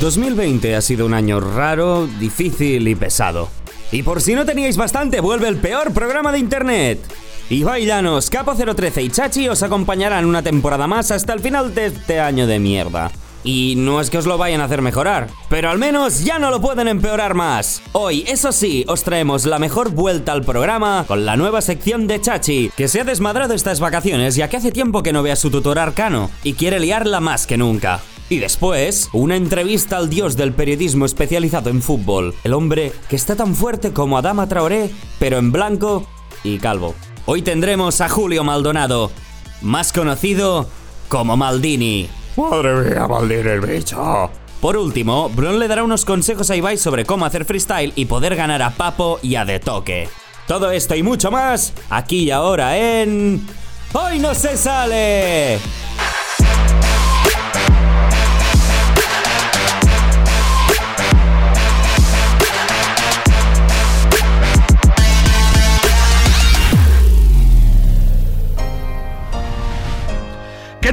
2020 ha sido un año raro, difícil y pesado. Y por si no teníais bastante, vuelve el peor programa de internet. Ibai Llanos, Capo 013 y Chachi os acompañarán una temporada más hasta el final de este año de mierda. Y no es que os lo vayan a hacer mejorar, pero al menos ya no lo pueden empeorar más. Hoy, eso sí, os traemos la mejor vuelta al programa con la nueva sección de Chachi, que se ha desmadrado estas vacaciones ya que hace tiempo que no ve a su tutor arcano y quiere liarla más que nunca. Y después, una entrevista al dios del periodismo especializado en fútbol, el hombre que está tan fuerte como Adama Traoré, pero en blanco y calvo. Hoy tendremos a Julio Maldonado, más conocido como Maldini. Madre mía, Maldini el bicho. Por último, Bron le dará unos consejos a Ibai sobre cómo hacer freestyle y poder ganar a Papo y a De Toque. Todo esto y mucho más, aquí y ahora en... ¡Hoy no se sale!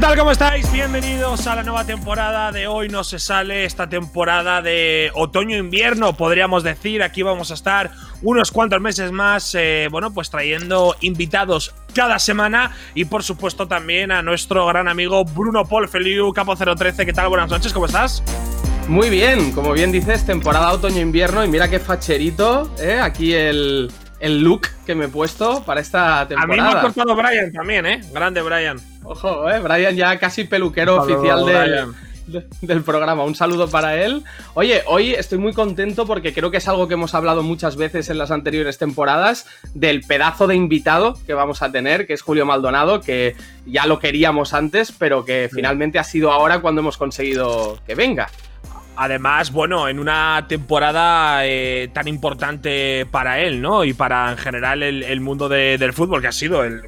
Tal? ¿Cómo estáis? Bienvenidos a la nueva temporada de Hoy No Se Sale, esta temporada de otoño-invierno, podríamos decir. Aquí vamos a estar unos cuantos meses más, eh, bueno, pues trayendo invitados cada semana y por supuesto también a nuestro gran amigo Bruno Paul Feliu, Capo 013. ¿Qué tal? Buenas noches, ¿cómo estás? Muy bien, como bien dices, temporada otoño-invierno y mira qué facherito, ¿eh? Aquí el, el look que me he puesto para esta temporada. A mí me ha cortado Brian también, ¿eh? Grande Brian. Ojo, eh, Brian ya casi peluquero Saludo, oficial de- Brian. de- del programa. Un saludo para él. Oye, hoy estoy muy contento porque creo que es algo que hemos hablado muchas veces en las anteriores temporadas del pedazo de invitado que vamos a tener, que es Julio Maldonado, que ya lo queríamos antes, pero que finalmente ha sido ahora cuando hemos conseguido que venga. Además, bueno, en una temporada eh, tan importante para él, ¿no? Y para en general el, el mundo de- del fútbol, que ha sido el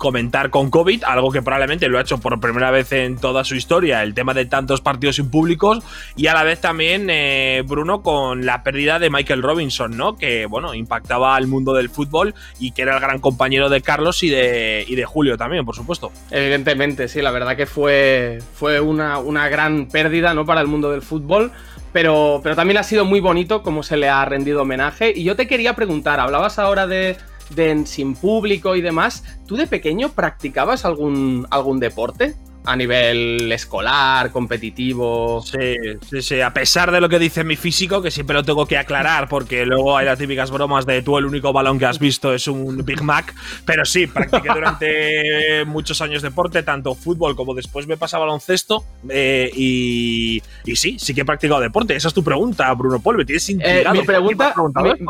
comentar con COVID, algo que probablemente lo ha hecho por primera vez en toda su historia, el tema de tantos partidos impúblicos, y a la vez también, eh, Bruno, con la pérdida de Michael Robinson, ¿no? Que, bueno, impactaba al mundo del fútbol y que era el gran compañero de Carlos y de, y de Julio también, por supuesto. Evidentemente, sí, la verdad que fue, fue una, una gran pérdida ¿no? para el mundo del fútbol, pero, pero también ha sido muy bonito cómo se le ha rendido homenaje. Y yo te quería preguntar, hablabas ahora de, de sin público y demás, ¿tú de pequeño practicabas algún, algún deporte? A nivel escolar, competitivo. Sí, sí, sí. A pesar de lo que dice mi físico, que siempre lo tengo que aclarar, porque luego hay las típicas bromas de tú el único balón que has visto es un Big Mac. Pero sí, practiqué durante muchos años deporte, tanto fútbol como después me pasaba baloncesto. eh, y, y sí, sí que he practicado deporte. Esa es tu pregunta, Bruno Paul. Me tienes intrigado. mi ¿Por qué me pregunta- mi-?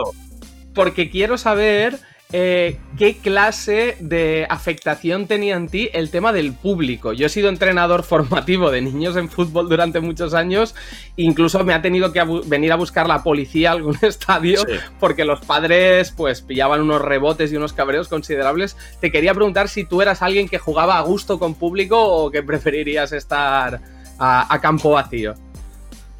Porque quiero saber eh, qué clase de afectación tenía en ti el tema del público. Yo he sido entrenador formativo de niños en fútbol durante muchos años. Incluso me ha tenido que venir a buscar la policía a algún estadio Sí. porque los padres pues pillaban unos rebotes y unos cabreos considerables. Te quería preguntar si tú eras alguien que jugaba a gusto con público o que preferirías estar a- a campo vacío.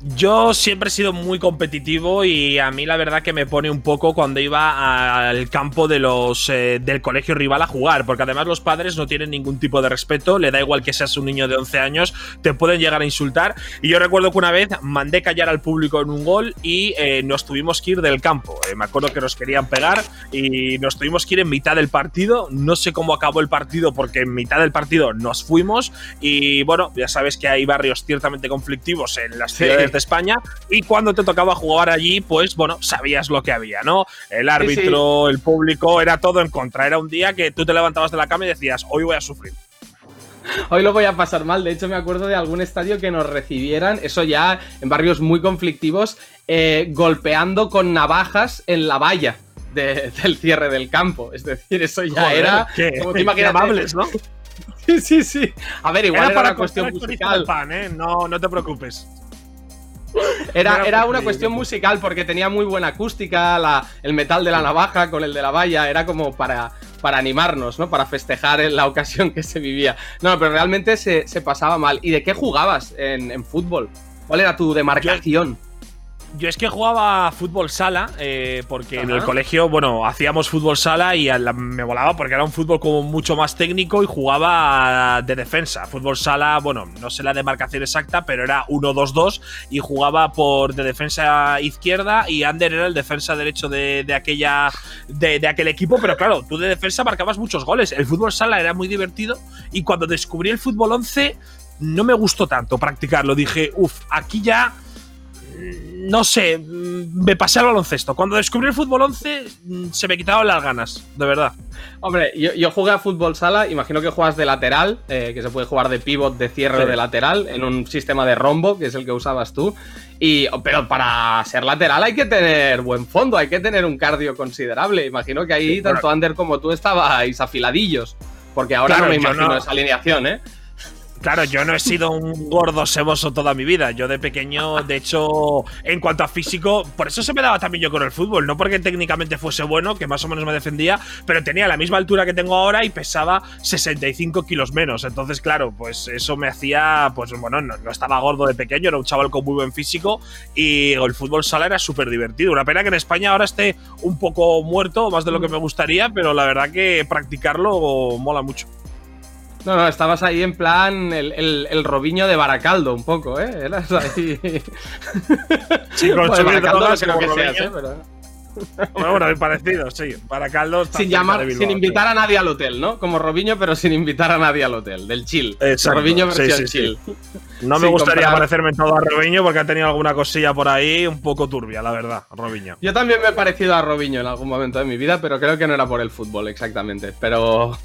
Yo siempre he sido muy competitivo y a mí la verdad que me pone un poco cuando iba al campo de los eh, del colegio rival a jugar, porque además los padres no tienen ningún tipo de respeto, le da igual que seas un niño de 11 años, te pueden llegar a insultar. Y yo recuerdo que una vez mandé callar al público en un gol y eh, nos tuvimos que ir del campo. Eh, me acuerdo que nos querían pegar y nos tuvimos que ir en mitad del partido. No sé cómo acabó el partido porque en mitad del partido nos fuimos y bueno, ya sabes que hay barrios ciertamente conflictivos en las ciudades de España y cuando te tocaba jugar allí, pues bueno, sabías lo que había, ¿no? El árbitro, el público, era todo en contra. Era un día que tú te levantabas de la cama y decías, hoy voy a sufrir. Hoy lo voy a pasar mal. De hecho, me acuerdo de algún estadio que nos recibieran, eso ya en barrios muy conflictivos, eh, golpeando con navajas en la valla de- del cierre del campo. Es decir, eso ya Joder, era. qué- como te amables, ¿no? Sí, sí, sí. A ver, igual era, para una cuestión musical. pan, ¿eh? No, no te preocupes. Era, Era una cuestión musical porque tenía muy buena acústica, la- el metal de la navaja con el de la valla, era como para, para animarnos, ¿no? Para festejar en la ocasión que se vivía. No, pero realmente se, se pasaba mal. ¿Y de qué jugabas en, en fútbol? ¿Cuál era tu demarcación? Yo es que jugaba fútbol sala, eh, porque en el colegio, bueno, hacíamos fútbol sala y me volaba porque era un fútbol como mucho más técnico y jugaba de defensa. Fútbol sala, bueno, no sé la demarcación exacta, pero era 1-2-2 y jugaba por de defensa izquierda y Ander era el defensa derecho de, aquella de, de, aquel equipo, pero claro, tú de defensa marcabas muchos goles. El fútbol sala era muy divertido y cuando descubrí el fútbol 11 no me gustó tanto practicarlo. Dije, uff, aquí ya no sé, mm, me pasé al baloncesto. Cuando descubrí el fútbol 11, mm, se me quitaron las ganas, de verdad. Hombre, yo, jugué a fútbol sala, imagino que juegas de lateral, eh, que se puede jugar de pivot, de cierre de lateral, en un sistema de rombo, que es el que usabas tú. Y, pero para ser lateral hay que tener buen fondo, hay que tener un cardio considerable. Imagino que ahí tanto Ander como tú estabais afiladillos, porque ahora no me imagino esa alineación, ¿eh? Claro, yo no he sido un gordo seboso toda mi vida. Yo de pequeño, de hecho, en cuanto a físico, por eso se me daba también yo con el fútbol. No porque técnicamente fuese bueno, que más o menos me defendía, pero tenía la misma altura que tengo ahora y pesaba 65 kilos menos. Entonces, claro, pues eso me hacía, pues bueno, no, estaba gordo de pequeño, era un chaval con muy buen físico y el fútbol sala era súper divertido. Una pena que en España ahora esté un poco muerto, más de lo que me gustaría, pero la verdad que practicarlo mola mucho. No, no, estabas ahí en plan el, el, Robiño de Baracaldo, un poco, ¿eh? Eras ahí. Con bueno, Baracaldo no creo que seas, ¿eh? Pero... Bueno, bueno, parecido, sí. Baracaldo sin llamar, sin invitar a nadie al hotel, ¿no? Como Robiño, pero sin invitar a nadie al hotel, del chill. Exacto. Robiño versión chill. No me gustaría parecerme todo a Robiño porque ha tenido alguna cosilla por ahí un poco turbia, la verdad, Robiño. Yo también me he parecido a Robiño en algún momento de mi vida, pero creo que no era por el fútbol exactamente. Pero.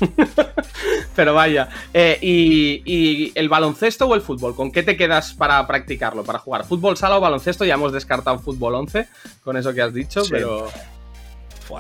pero vaya. Eh, y, y, el baloncesto o el fútbol? ¿Con qué te quedas para practicarlo, para jugar? ¿Fútbol sala o baloncesto? Ya hemos descartado fútbol 11 con eso que has dicho, pero So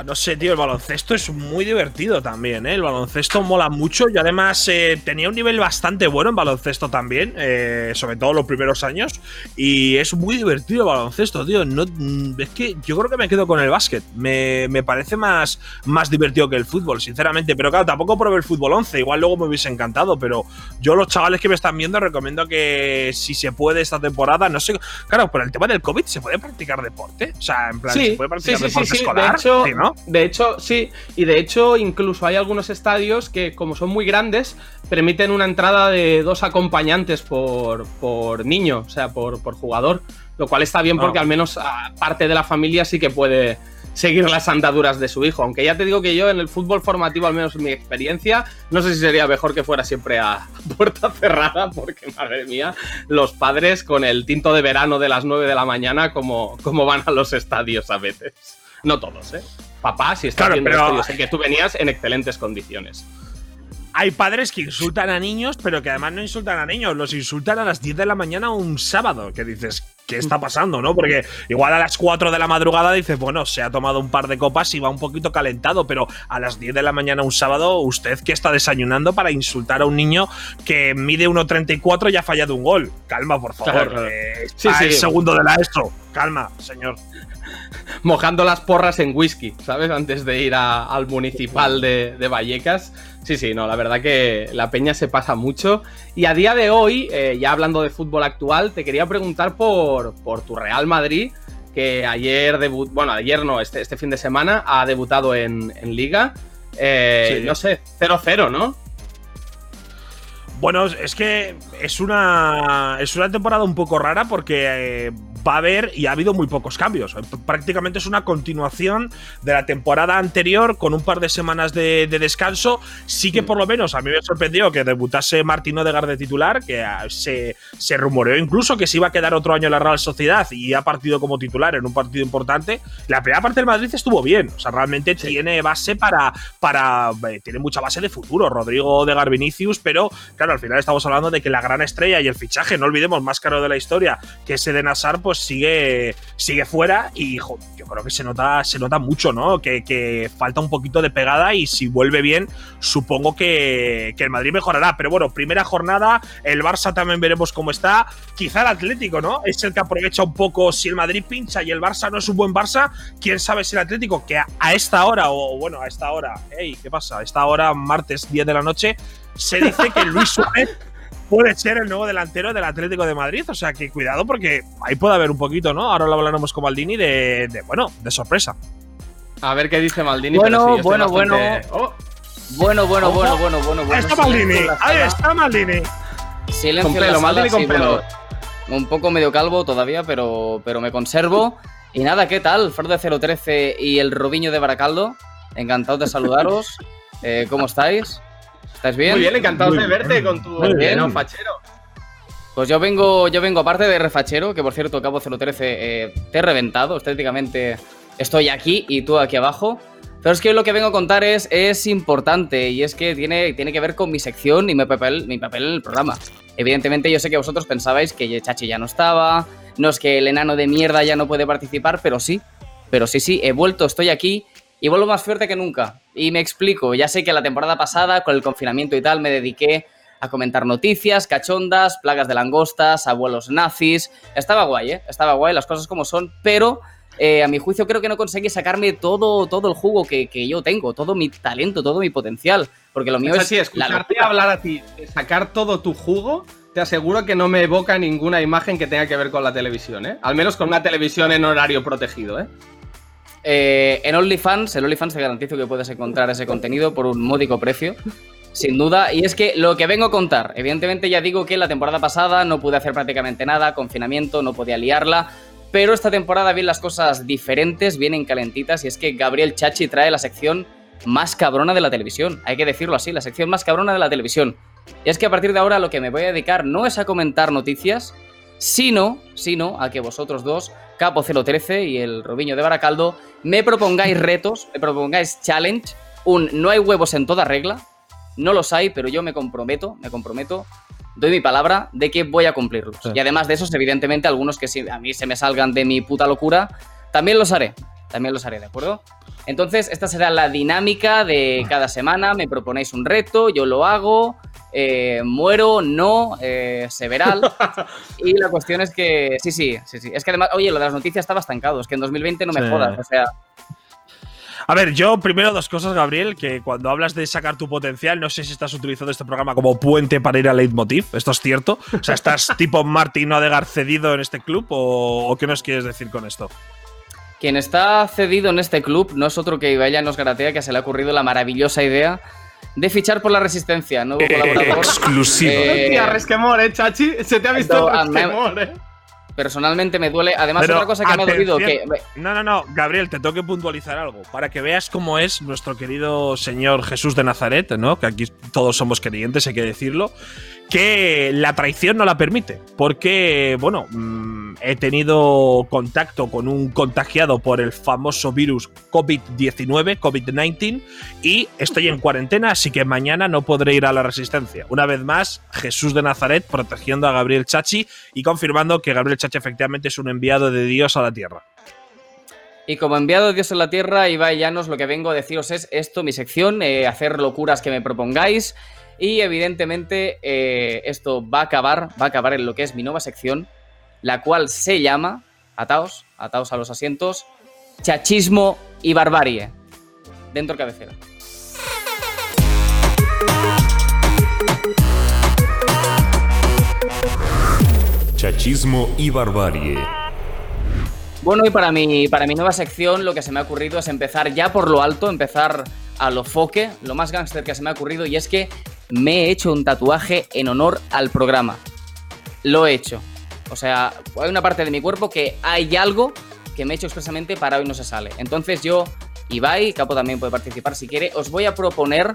no sé, tío, el baloncesto es muy divertido también, ¿eh? El baloncesto mola mucho y además eh, tenía un nivel bastante bueno en baloncesto también, eh, sobre todo los primeros años. Y es muy divertido el baloncesto, tío. No, mm, es que yo creo que me quedo con el básquet. Me, parece más, más divertido que el fútbol, sinceramente. Pero claro, tampoco probé el fútbol 11, igual luego me hubiese encantado. Pero yo, los chavales que me están viendo, recomiendo que si se puede esta temporada, no sé. Claro, por el tema del COVID, ¿se puede practicar deporte? O sea, en plan, ¿se puede practicar deporte escolar? De hecho, sí. Y de hecho, incluso hay algunos estadios que, como son muy grandes, permiten una entrada de dos acompañantes por, por niño, o sea, por, por jugador. Lo cual está bien porque ah. al menos parte de la familia sí que puede seguir las andaduras de su hijo. Aunque ya te digo que yo en el fútbol formativo, al menos en mi experiencia, no sé si sería mejor que fuera siempre a puerta cerrada, porque madre mía, los padres con el tinto de verano de las 9 de la mañana, como, como van a los estadios a veces. No todos, ¿eh? Papá, si estás viendo esto, yo sé que tú venías en excelentes condiciones. Hay padres que insultan a niños, pero que además no insultan a niños, los insultan a las 10 de la mañana un sábado. Que dices, ¿qué está pasando, no? Porque igual a las 4 de la madrugada dices, bueno, se ha tomado un par de copas y va un poquito calentado, pero a las 10 de la mañana un sábado, ¿usted qué está desayunando para insultar a un niño que mide 1.34 y ha fallado un gol? Calma, por favor. Eh, sí, sí. segundo de la ESO. Calma, señor mojando las porras en whisky, ¿sabes? Antes de ir al municipal de, Vallecas. Sí, sí, no, la verdad que la peña se pasa mucho. Y a día de hoy, eh, ya hablando de fútbol actual, te quería preguntar por, por tu Real Madrid, que ayer debut, bueno, ayer no, este, este fin de semana ha debutado en, Liga. Eh, no sé, 0-0, ¿no? Bueno, es que es una, es una temporada un poco rara porque eh, va a haber y ha habido muy pocos cambios. Prácticamente es una continuación de la temporada anterior con un par de semanas de, descanso. Sí que mm. por lo menos a mí me sorprendió que debutase Martín Odegaard de titular, que ah, se, se rumoreó incluso que se iba a quedar otro año en la Real Sociedad y ha partido como titular en un partido importante. La primera parte del Madrid estuvo bien, o sea, realmente tiene base para, para eh, tiene mucha base de futuro. Rodrigo Odegaard Vinicius, pero claro, al final estamos hablando de que la gran estrella y el fichaje, no olvidemos, más caro de la historia, que ese de Nazar, pues sigue, sigue fuera y yo creo que se nota, se nota mucho, ¿no? Que, falta un poquito de pegada y si vuelve bien, supongo que, que, el Madrid mejorará. Pero bueno, primera jornada, el Barça también veremos cómo está. Quizá el Atlético, ¿no? Es el que aprovecha un poco si el Madrid pincha y el Barça no es un buen Barça. Quién sabe si el Atlético, que a, esta hora, o bueno, a esta hora, hey, ¿qué pasa? A esta hora, martes 10 de la noche, se dice que Luis Suárez puede ser el nuevo delantero del Atlético de Madrid. O sea que cuidado porque ahí puede haber un poquito, ¿no? Ahora lo hablaremos con Maldini de, de bueno, de sorpresa. A ver qué dice Maldini. Bueno, pero sí, yo estoy bueno, bueno. Oh, Bueno, bueno, bueno, bueno, bueno, bueno. Ahí está Maldini. Ahí está Maldini. Silencio Con pelo, Maldini con sí, pelo. bueno, un poco medio calvo todavía, pero, pero me conservo. Y nada, ¿qué tal? Frode 013 y el Robiño de Baracaldo. Encantado de saludaros. Eh, ¿Cómo estáis? ¿Estáis bien? Muy bien, encantado de verte con tu bien. ¿no, fachero. Pues yo vengo, yo vengo aparte de refachero, que por cierto, Cabo 013, eh, te he reventado. Estéticamente estoy aquí y tú aquí abajo. Pero es que hoy lo que vengo a contar es, es importante y es que tiene, tiene que ver con mi sección y mi papel, mi papel en el programa. Evidentemente yo sé que vosotros pensabais que Chachi ya no estaba, no es que el enano de mierda ya no puede participar, pero sí, pero sí, sí, he vuelto, estoy aquí y vuelvo más fuerte que nunca. Y me explico, ya sé que la temporada pasada, con el confinamiento y tal, me dediqué a comentar noticias, cachondas, plagas de langostas, abuelos nazis. Estaba guay, ¿eh? Estaba guay, las cosas como son, pero eh, a mi juicio creo que no conseguí sacarme todo, todo el jugo que, que yo tengo, todo mi talento, todo mi potencial. Porque lo mío es sí, la escucharte locura. hablar a ti, sacar todo tu jugo, te aseguro que no me evoca ninguna imagen que tenga que ver con la televisión, ¿eh? Al menos con una televisión en horario protegido, ¿eh? Eh, en OnlyFans, en OnlyFans te garantizo que puedes encontrar ese contenido por un módico precio. Sin duda, y es que lo que vengo a contar, evidentemente ya digo que la temporada pasada no pude hacer prácticamente nada, confinamiento, no podía liarla, pero esta temporada vienen las cosas diferentes, vienen calentitas, y es que Gabriel Chachi trae la sección más cabrona de la televisión, hay que decirlo así, la sección más cabrona de la televisión. Y es que a partir de ahora lo que me voy a dedicar no es a comentar noticias, sino, sino a que vosotros dos, Capo 013 y el Robiño de Baracaldo, me propongáis retos, me propongáis challenge, un no hay huevos en toda regla, no los hay, pero yo me comprometo, me comprometo, doy mi palabra de que voy a cumplirlos. Sí. Y además de esos, evidentemente, algunos que si a mí se me salgan de mi puta locura, también los haré, también los haré, ¿de acuerdo? Entonces, esta será la dinámica de cada semana, me proponéis un reto, yo lo hago, eh, muero, no, eh, se verá. y la cuestión es que, sí, sí, sí, sí. Es que además, oye, lo de las noticias estaba estancado, es que en 2020 no me Sí. jodas, o sea, A ver, yo primero dos cosas, Gabriel, que cuando hablas de sacar tu potencial, no sé si estás utilizando este programa como puente para ir a Leitmotiv, ¿esto es cierto? O sea, ¿estás tipo Martín Odegar cedido en este club o, o qué nos quieres decir con esto? Quien está cedido en este club no es otro que Ibai nos Garatea, que se le ha ocurrido la maravillosa idea de fichar por la Resistencia, nuevo colaborador. Exclusivo. Eh, Hostia, resquemor, ¿eh, Chachi? Se te ha visto el resquemor, ¿eh? Personalmente me duele. Además, Pero, otra cosa que me ha dolido, que. No, no, no, Gabriel, te tengo que puntualizar algo. Para que veas cómo es nuestro querido Señor Jesús de Nazaret, ¿no? Que aquí todos somos creyentes, hay que decirlo. Que la traición no la permite. Porque, bueno, mm, he tenido contacto con un contagiado por el famoso virus COVID-19, COVID-19, y estoy en cuarentena, así que mañana no podré ir a la resistencia. Una vez más, Jesús de Nazaret protegiendo a Gabriel Chachi y confirmando que Gabriel Chachi efectivamente es un enviado de Dios a la tierra. Y como enviado de Dios en la tierra, Ibai Llanos, lo que vengo a deciros es esto, mi sección, eh, hacer locuras que me propongáis. Y evidentemente eh, esto va a acabar, va a acabar en lo que es mi nueva sección, la cual se llama, ataos, ataos a los asientos, chachismo y barbarie. Dentro cabecera. Chachismo y barbarie. Bueno, y para mi, para mi nueva sección lo que se me ha ocurrido es empezar ya por lo alto, empezar a lo foque, lo más gángster que se me ha ocurrido, y es que me he hecho un tatuaje en honor al programa. Lo he hecho. O sea, hay una parte de mi cuerpo que hay algo que me he hecho expresamente para hoy no se sale. Entonces yo, Ibai, Capo también puede participar si quiere, os voy a proponer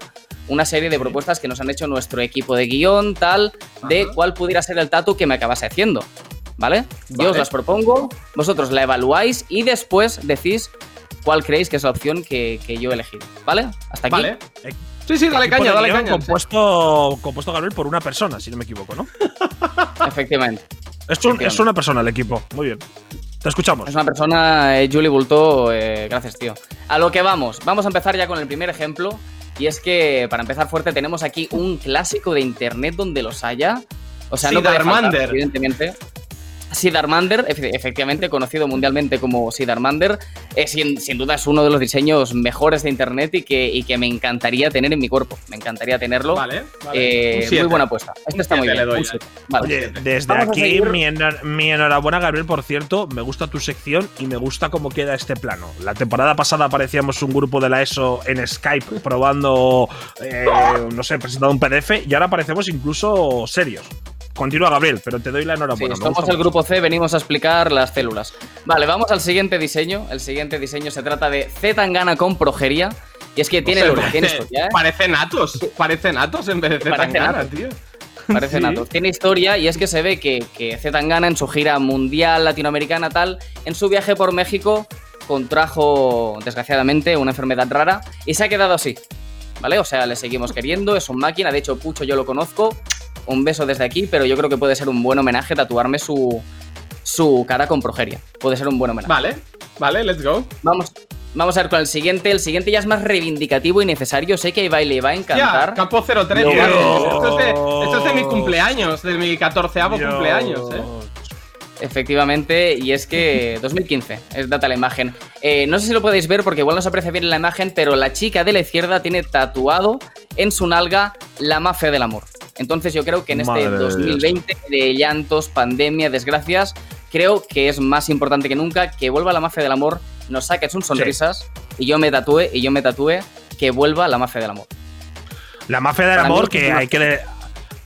una serie de propuestas que nos han hecho nuestro equipo de guion, tal, de cuál pudiera ser el tatu que me acabase haciendo. ¿Vale? Yo os las propongo, vosotros la evaluáis y después decís cuál creéis que es la opción que, que yo he elegido. ¿Vale? Hasta aquí. Vale. Sí, sí, dale caña, dale caña. Compuesto, compuesto, Gabriel, por una persona, si no me equivoco, ¿no? Efectivamente. Es, un- es una persona el equipo. Muy bien. Te escuchamos. Es una persona, eh, Julie Bulto, eh, gracias, tío. A lo que vamos, vamos a empezar ya con el primer ejemplo. Y es que, para empezar fuerte, tenemos aquí un clásico de internet donde los haya. O sea, Sí, no puede faltar, evidentemente. Sidarmander, efe- efectivamente conocido mundialmente como Sidarmander, eh, sin, sin duda es uno de los diseños mejores de internet y que, y que me encantaría tener en mi cuerpo. Me encantaría tenerlo. Vale, vale. Eh, muy buena apuesta. Este está muy bien. doy. Vale. Oye, desde Vamos aquí seguir. mi, enhor- mi enhorabuena, Gabriel, por cierto. Me gusta tu sección y me gusta cómo queda este plano. La temporada pasada aparecíamos un grupo de la ESO en Skype probando, eh, no sé, presentando un PDF y ahora aparecemos incluso serios. Continúa, Gabriel, pero te doy la Sí, enhorabuena. me somos el grupo C, venimos a explicar las células. Vale, vamos al siguiente diseño. El siguiente diseño se trata de Z Tangana con progeria. Y es que tiene, O sea, tiene historia, ¿eh? parece Natos. Parece Natos en vez de Zetangana, Natos. tío. Parece Sí. Tiene historia y es que se ve que, que Z Tangana en su gira mundial latinoamericana tal, en su viaje por México contrajo desgraciadamente una enfermedad rara y se ha quedado así. ¿Vale? O sea, le seguimos queriendo, es un máquina, de hecho Pucho yo lo conozco. Un beso desde aquí, pero yo creo que puede ser un buen homenaje tatuarme su su cara con progeria. Puede ser un buen homenaje. Vale, vale, let's go. Vamos Vamos a ver con el siguiente. El siguiente ya es más reivindicativo y necesario. Sé que a Ibai le va a Ya, encantar. Campo 03. Dios. vale. Esto, es de, esto es de mi cumpleaños, de mi 14 cumpleaños, eh. Efectivamente, y es que 2015 es data la imagen. Eh, no sé si lo podéis ver porque igual no se aprecia bien en la imagen, pero la chica de la izquierda tiene tatuado en su nalga la más fea del amor. Entonces yo creo que en este Madre de 2020 de llantos, pandemia, desgracias, creo que es más importante que nunca que vuelva la mafia del amor, nos saque sus sonrisas y yo me tatúe y yo me tatúe que vuelva la mafia del amor. La mafia del Para amor, que hay que,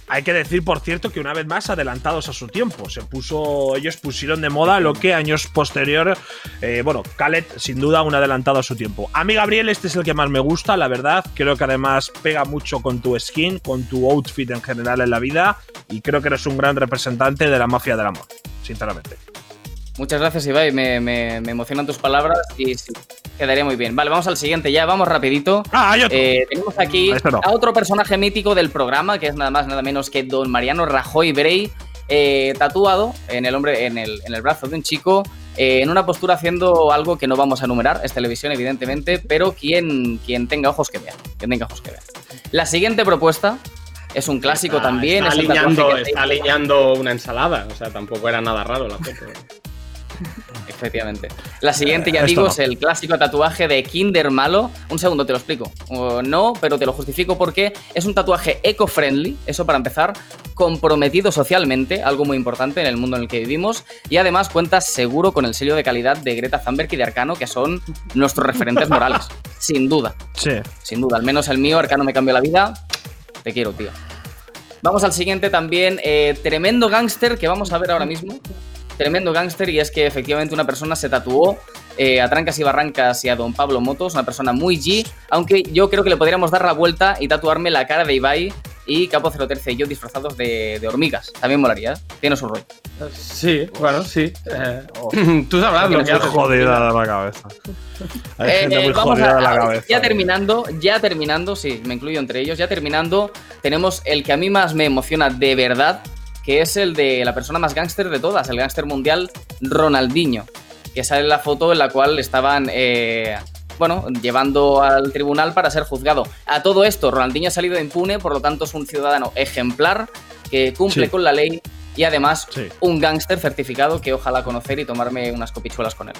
hay que decir, por cierto, que una vez más adelantados a su tiempo. Se puso, ellos pusieron de moda lo que años posterior, eh, bueno, Khaled, sin duda, un adelantado a su tiempo. A mí, Gabriel, este es el que más me gusta, la verdad. Creo que además pega mucho con tu skin, con tu outfit en general en la vida. Y creo que eres un gran representante de la mafia del amor, sinceramente. Muchas gracias, Ibai. Me, me- me emocionan tus palabras y sí, quedaría muy bien. Vale, vamos al siguiente ya. Vamos rapidito. Ah, hay otro. Eh, tenemos aquí Este no. a otro personaje mítico del programa, que es nada más nada menos que Don Mariano Rajoy Brey, eh, tatuado en el, hombre, en, el, en el brazo de un chico, eh, en una postura haciendo algo que no vamos a enumerar, es televisión evidentemente, pero quien, quien tenga ojos que vea, quien tenga ojos que vea. La siguiente propuesta es un clásico Está- también, es alineando, está alineando una ensalada. O sea, tampoco era nada raro la foto. Efectivamente. La siguiente, ya Esto digo, no. es el clásico tatuaje de Kinder Malo. Un segundo, te lo explico. No, pero te lo justifico porque es un tatuaje eco-friendly, eso para empezar, comprometido socialmente, algo muy importante en el mundo en el que vivimos, y además cuenta seguro con el sello de calidad de Greta Thunberg y de Arcano, que son nuestros referentes morales. Sin duda, Sí. sin duda. Al menos el mío, Arcano me cambió la vida. Te quiero, tío. Vamos al siguiente también. eh, tremendo gángster que vamos a ver ahora mismo. Tremendo gángster y es que efectivamente una persona se tatuó eh, a trancas y barrancas y a don Pablo Motos, una persona muy G, aunque yo creo que le podríamos dar la vuelta y tatuarme la cara de Ibai y Capo 013 y yo disfrazados de, de hormigas. También molaría, ¿eh? tiene su rollo. Sí, bueno, sí. Eh, tú sabrás lo que haces. jodida de la cabeza. Hay Eh, gente eh, muy vamos jodida a- de la cabeza. Ya terminando, ya terminando, sí, me incluyo entre ellos, ya terminando, tenemos el que a mí más me emociona de verdad, que es el de la persona más gángster de todas, el gángster mundial Ronaldinho, que sale en la foto en la cual estaban, eh, bueno, llevando al tribunal para ser juzgado. A todo esto, Ronaldinho ha salido impune, por lo tanto es un ciudadano ejemplar que cumple Sí. con la ley y además Sí. un gángster certificado que ojalá conocer y tomarme unas copichuelas con él.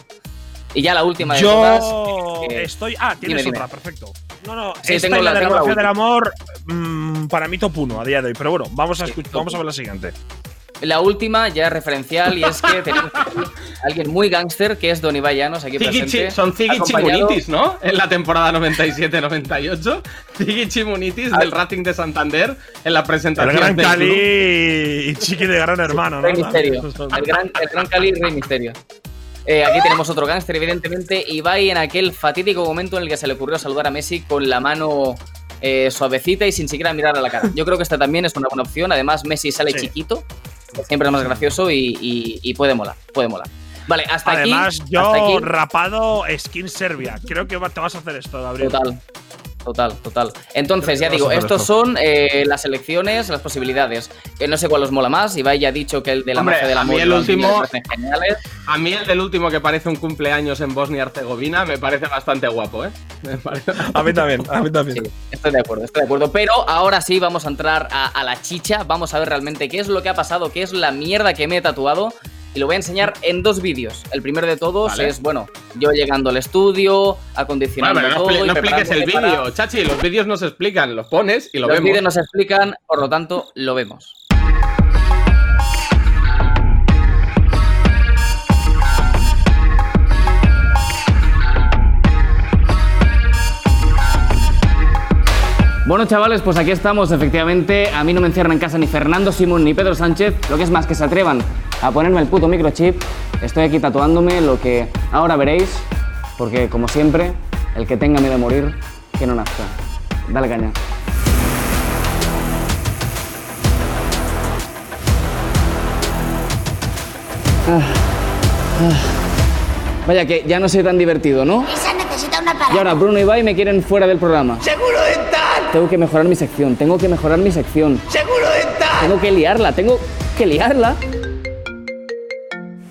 Y ya la última de todas. Yo eh, estoy. Ah, tienes dime, otra, dime. perfecto. No, no, Sí, esta tengo y la, la- de la del amor, mm, para mí top 1 a día de hoy. Pero bueno, vamos a, Sí, vamos a ver la siguiente. La última ya es referencial y es que tenemos a alguien muy gángster que es Don Ibai Llanos aquí Ziggy presente. Chi- son Ziggy Chimunitis, ¿no? En la temporada 97-98. Ziggy Chimunitis del Racing de Santander en la El presentación gran del Cali club. y Chiqui de Gran Hermano, ¿no? Rey Misterio. El gran, el gran Cali Rey Misterio. Eh, aquí tenemos otro gángster, evidentemente. Ibai en aquel fatídico momento en el que se le ocurrió saludar a Messi con la mano eh, suavecita y sin siquiera mirar a la cara. Yo creo que esta también es una buena opción. Además, Messi sale Sí. chiquito, que siempre es más gracioso y, y- y puede molar. Puede molar. Vale, hasta Además, aquí. yo hasta aquí. rapado skin Serbia. Creo que te vas a hacer esto, Gabriel. Total. Total, total. Entonces, ya digo, estos esto. son eh, las elecciones, las posibilidades. Que no sé cuál os mola más. Ibai ya ha dicho que el de la Hombre, magia del a mí el último- niños me parecen geniales. A mí el del último que parece un cumpleaños en Bosnia y Herzegovina me parece bastante guapo, ¿eh? Me parece- A mí también, a mí también. Sí, estoy de acuerdo, estoy de acuerdo. Pero ahora sí vamos a entrar a, a la chicha. Vamos a ver realmente qué es lo que ha pasado, qué es la mierda que me he tatuado. Y lo voy a enseñar en dos vídeos. El primero de todos Vale. es, bueno, yo llegando al estudio, acondicionando Bueno, pero no, todo. no expliques el para- vídeo, chachi. Los vídeos no se explican, los pones y lo Los vemos. vídeos nos explican, por lo tanto, lo vemos. Bueno, chavales, pues aquí estamos. Efectivamente, a mí no me encierran en casa ni Fernando Simón ni Pedro Sánchez. Lo que es más que se atrevan a ponerme el puto microchip. Estoy aquí tatuándome lo que ahora veréis, porque como siempre, el que tenga miedo de morir, que no nazca. Dale caña. Vaya que ya no soy tan divertido, ¿no? Esa necesita una Y parada. ahora Bruno y Ibai me quieren fuera del programa. ¡Seguro dental! Tengo que mejorar mi sección, tengo que mejorar mi sección. ¡Seguro dental! Tengo que liarla, tengo que liarla.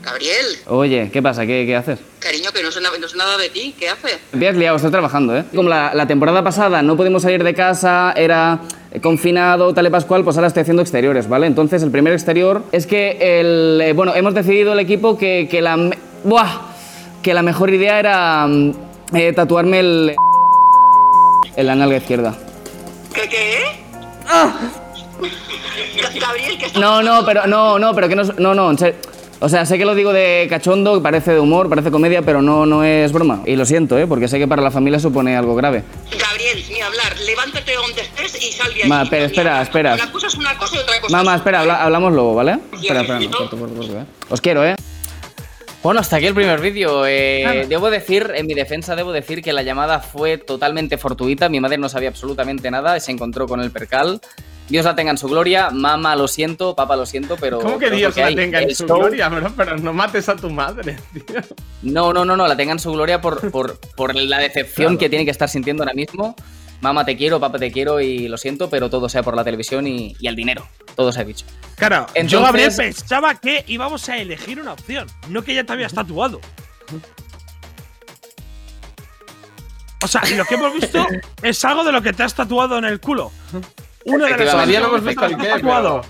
Gabriel, Oye, ¿qué pasa? ¿Qué, qué haces? cariño, que no sé, no sé nada de ti. ¿Qué haces? Te has liado, estoy trabajando, ¿eh? Como la, la temporada pasada no pudimos salir de casa, era eh, confinado, tal y pascual, pues ahora estoy haciendo exteriores, ¿vale? Entonces, el primer exterior es que el. eh, bueno, hemos decidido el equipo que, que la. me- ¡Buah! Que la mejor idea era mm, eh, tatuarme el. en la nalga izquierda. ¿Qué qué? Ga- Gabriel, que No, no, pero no, no, pero que no, no, no, en serio. O sea, sé que lo digo de cachondo, parece de humor, parece comedia, pero no, no es broma. Y lo siento, ¿eh? Porque sé que para la familia supone algo grave. Gabriel, ni hablar. Levántate donde estés y sal de Ma, allí. espera, espera. Una cosa es una cosa y otra cosa Mamá, es espera, habla- hablamos luego, ¿vale? Espera, espera, ¿y tú? corto, corto, corto, ¿eh? Os quiero, ¿eh? Bueno, hasta aquí el primer vídeo. Eh, debo decir, en mi defensa, debo decir que la llamada fue totalmente fortuita. Mi madre no sabía absolutamente nada, se encontró con el percal. Dios la tenga en su gloria. Mamá, lo siento, papá, lo siento, pero. ¿Cómo que Dios la tenga en su show- gloria? Pero no mates a tu madre, tío. No, no, no, no, la tenga en su gloria por, por, por la decepción que tiene que estar sintiendo ahora mismo. Mamá, te quiero, papá, te quiero y lo siento, pero todo sea por la televisión y, y el dinero. Todo se ha dicho. Claro, yo, Entonces- Gabriel, pensaba que íbamos a elegir una opción, no que ya te habías tatuado. O sea, lo que hemos visto es algo de lo que te has tatuado en el culo. Una de las. Todavía no hemos visto que te has tatuado.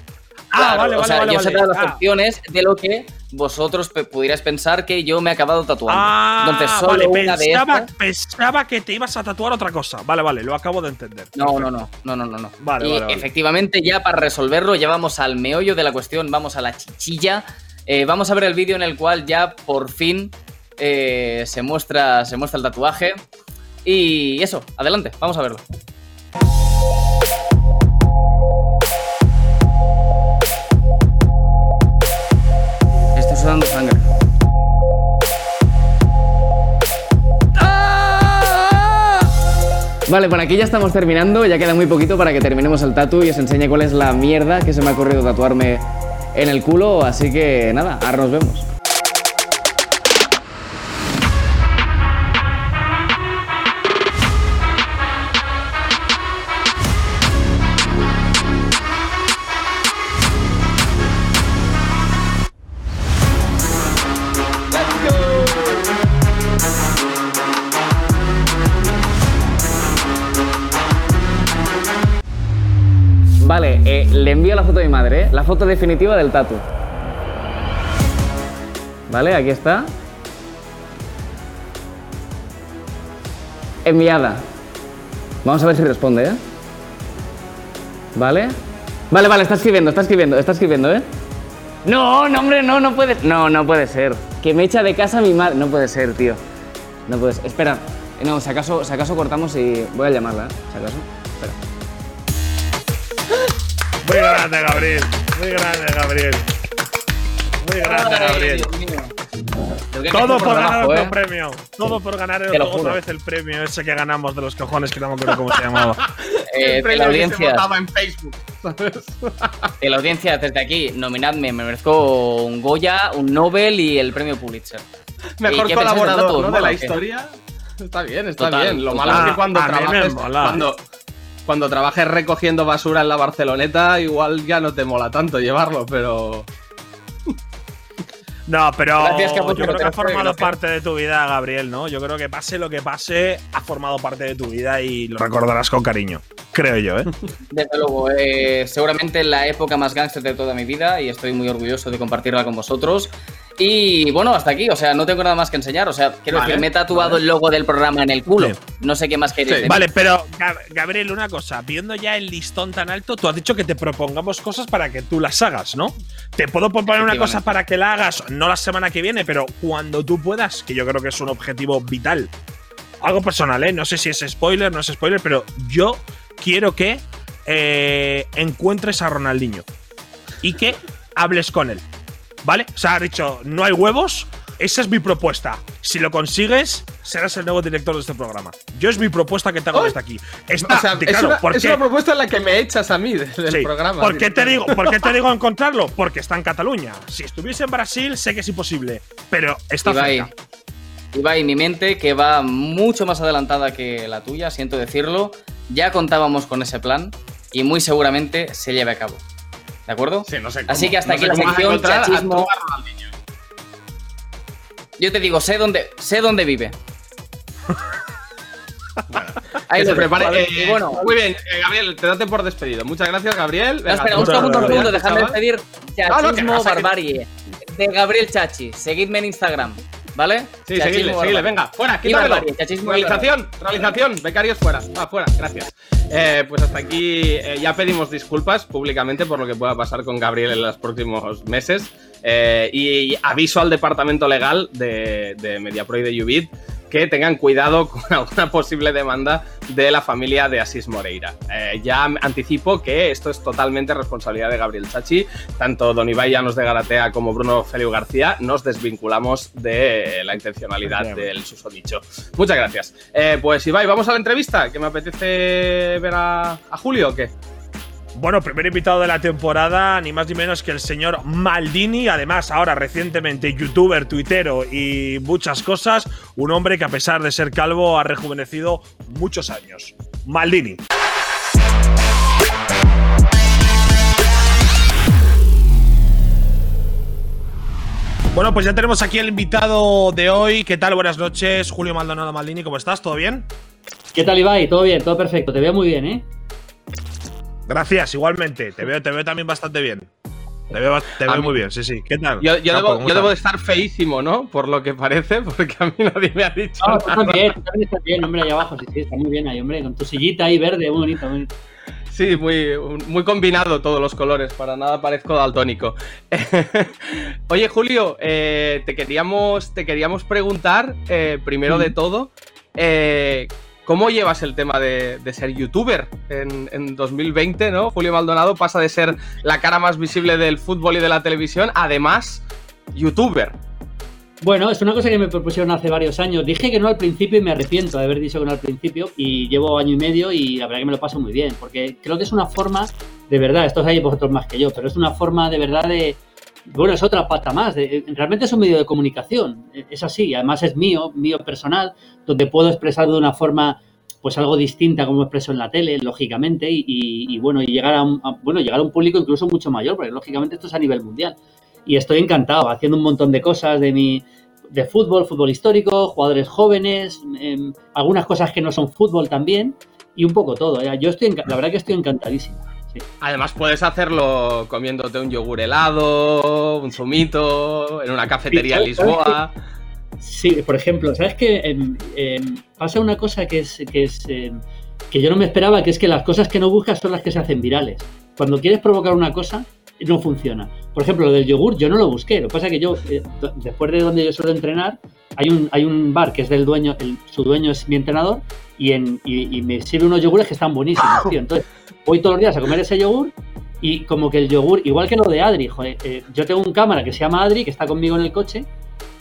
Ah, Claro, vale, o vale, sea, vale. yo he vale. dado las Ah. opciones de lo que vosotros pudierais pensar que yo me he acabado tatuando. Ah, Entonces, solo vale, una de pensaba, estas- pensaba que te ibas a tatuar otra cosa. Vale, vale, lo acabo de entender. No, no, no, no, no, no, no. Vale, y vale, vale. efectivamente, ya para resolverlo, ya vamos al meollo de la cuestión, vamos a la chichilla. Eh, vamos a ver el vídeo en el cual ya por fin eh, se, muestra, se muestra el tatuaje. Y eso, adelante, vamos a verlo. Vale, por aquí ya estamos terminando, ya queda muy poquito para que terminemos el tatu y os enseñe cuál es la mierda que se me ha ocurrido tatuarme en el culo, así que nada, ahora nos vemos. Envío la foto a mi madre, ¿eh? la foto definitiva del tatu. Vale, aquí está. Enviada. Vamos a ver si responde, ¿eh? Vale. Vale, vale, está escribiendo, está escribiendo, está escribiendo, ¿eh? No, no, hombre, no, no puede. No, no puede ser. Que me echa de casa mi madre. No puede ser, tío. No puede ser. Espera. No, si acaso, si acaso cortamos y voy a llamarla, ¿eh? Si acaso. Muy grande, Gabriel. Muy grande, Gabriel. Muy grande, Gabriel. Todo por ganar abajo, otro ¿eh? premio. Todo por ganar otro- otra vez el premio ese que ganamos de los cojones, que no me acuerdo cómo se llamaba. Eh, El la premio que se audiencia, votaba en Facebook, ¿sabes? de la audiencia, desde aquí, nominadme, me merezco un Goya, un Nobel y el premio Pulitzer. Mejor ¿Y qué pensáis del colaborador, tatu? ¿no? De ¿Mola la historia. Está bien, está Total, bien. Lo total. malo es que cuando A mí me trabajes. mola. Cuando, cuando trabajes recogiendo basura en la Barceloneta, igual ya no te mola tanto llevarlo, pero. No, pero Gracias, yo creo que ha formado gracias. parte de tu vida, Gabriel, ¿no? Yo creo que pase lo que pase, ha formado parte de tu vida y lo recordarás con cariño. Creo yo, ¿eh? Desde luego, eh, seguramente la época más gángster de toda mi vida y estoy muy orgulloso de compartirla con vosotros. Y bueno, hasta aquí, o sea, no tengo nada más que enseñar. O sea, quiero Vale, decir, me he tatuado vale. el logo del programa en el culo. Sí. No sé qué más queréis. Sí. Vale, pero Gab- Gabriel, una cosa, viendo ya el listón tan alto, tú has dicho que te propongamos cosas para que tú las hagas, ¿no? Te puedo proponer una cosa para que la hagas, no la semana que viene, pero cuando tú puedas, que yo creo que es un objetivo vital. Algo personal, ¿eh? No sé si es spoiler, no es spoiler, pero yo quiero que eh, encuentres a Ronaldinho y que hables con él. ¿Vale? O sea, has dicho, no hay huevos. Esa es mi propuesta. Si lo consigues, serás el nuevo director de este programa. Yo es mi propuesta que te hago desde aquí. Está, o sea, de- es, una, propuesta en la que me echas a mí del Sí. programa. ¿Por qué, te digo, directamente. ¿Por qué te digo encontrarlo? Porque está en Cataluña. Si estuviese en Brasil, sé que es imposible. Pero está Ibai, cerca. Ibai, mi mente, que va mucho más adelantada que la tuya, siento decirlo, ya contábamos con ese plan y muy seguramente se lleve a cabo. ¿De acuerdo? Sí, no sé Así cómo- que hasta no aquí la sección chachismo. Yo te digo, sé dónde, sé dónde vive. Ahí Que se prepare. ¿vale? eh, bueno, muy bien, eh, Gabriel, te date por despedido. Muchas gracias, Gabriel. no, Venga, espera, un segundo, un no, segundo, no, dejadme despedir. No, no, Chachismo vas a- Barbarie, de Gabriel Chachi. Seguidme en Instagram, ¿vale? Sí, Chachismo seguidle, venga, fuera, quítamelo. Realización, realización, becarios fuera, va, fuera, gracias. Eh, pues hasta aquí eh, ya pedimos disculpas públicamente por lo que pueda pasar con Gabriel en los próximos meses. Eh, y aviso al departamento legal de, de MediaPro y de Ubit que tengan cuidado con alguna posible demanda de la familia de Asís Moreira. Eh, ya anticipo que esto es totalmente responsabilidad de Gabriel Chachi. Tanto Don Ibai Llanos de Garatea como Bruno Feliu García nos desvinculamos de la intencionalidad del susodicho. Muchas gracias. Eh, pues Ibai, vamos a la entrevista, que me apetece ver a, a Julio o qué. Bueno, primer invitado de la temporada, ni más ni menos que el señor Maldini, además ahora recientemente youtuber, tuitero y muchas cosas, un hombre que a pesar de ser calvo ha rejuvenecido muchos años. Maldini. Bueno, pues ya tenemos aquí el invitado de hoy. ¿Qué tal? Buenas noches, Julio Maldonado Maldini, ¿cómo estás? ¿Todo bien? ¿Qué tal, Ibai? Todo bien, todo perfecto. Te veo muy bien, ¿eh? Gracias, igualmente. Te veo, te veo también bastante bien. Te veo, te A veo mí- muy bien, sí, sí. ¿Qué tal? Yo, debo, de estar feísimo, ¿no? Por lo que parece, porque a mí nadie me ha dicho. No, tú nada. también, tú también estás bien, hombre, ahí abajo. Sí, sí, está muy bien ahí, hombre. Con tu sillita ahí verde, muy bonito, muy bonito. Sí, muy, muy combinado todos los colores, para nada parezco daltónico. Oye, Julio, eh, te, queríamos, te queríamos preguntar, eh, primero de todo, eh, ¿cómo llevas el tema de, ser youtuber en, en 2020, ¿no? Julio Maldonado pasa de ser la cara más visible del fútbol y de la televisión, además, youtuber. Bueno, es una cosa que me propusieron hace varios años. Dije que no al principio y me arrepiento de haber dicho que no al principio. Y llevo año y medio y la verdad que me lo paso muy bien. Porque creo que es una forma, de verdad, esto sabéis vosotros más que yo, pero es una forma de verdad de. Bueno, es otra pata más. realmente es un medio de comunicación. Es así. Además es mío, mío personal, donde puedo expresar de una forma pues algo distinta como expreso en la tele, lógicamente, y, bueno, llegar a un, bueno, llegar a un público incluso mucho mayor, porque lógicamente esto es a nivel mundial. Y estoy encantado, haciendo un montón de cosas de mi, de fútbol, fútbol histórico, jugadores jóvenes, em, algunas cosas que no son fútbol también, y un poco todo. ¿eh? Yo estoy, la verdad que estoy encantadísimo. Además, puedes hacerlo comiéndote un yogur helado, un zumito, en una cafetería en Sí, ¿sabes Lisboa. Sí, por ejemplo, ¿sabes qué? Em, pasa una cosa que es, que es em, que yo no me esperaba, que es que las cosas que no buscas son las que se hacen virales. Cuando quieres provocar una cosa, no funciona. Por ejemplo, lo del yogur yo no lo busqué. Lo que pasa es que yo, eh, después de donde yo suelo entrenar, hay un, hay un bar que es del dueño, el- su dueño es mi entrenador, y, en, y, y me sirve unos yogures que están buenísimos, tío. Entonces, voy todos los días a comer ese yogur y como que el yogur, igual que lo de Adri, joder, eh, yo tengo un cámara que se llama Adri, que está conmigo en el coche,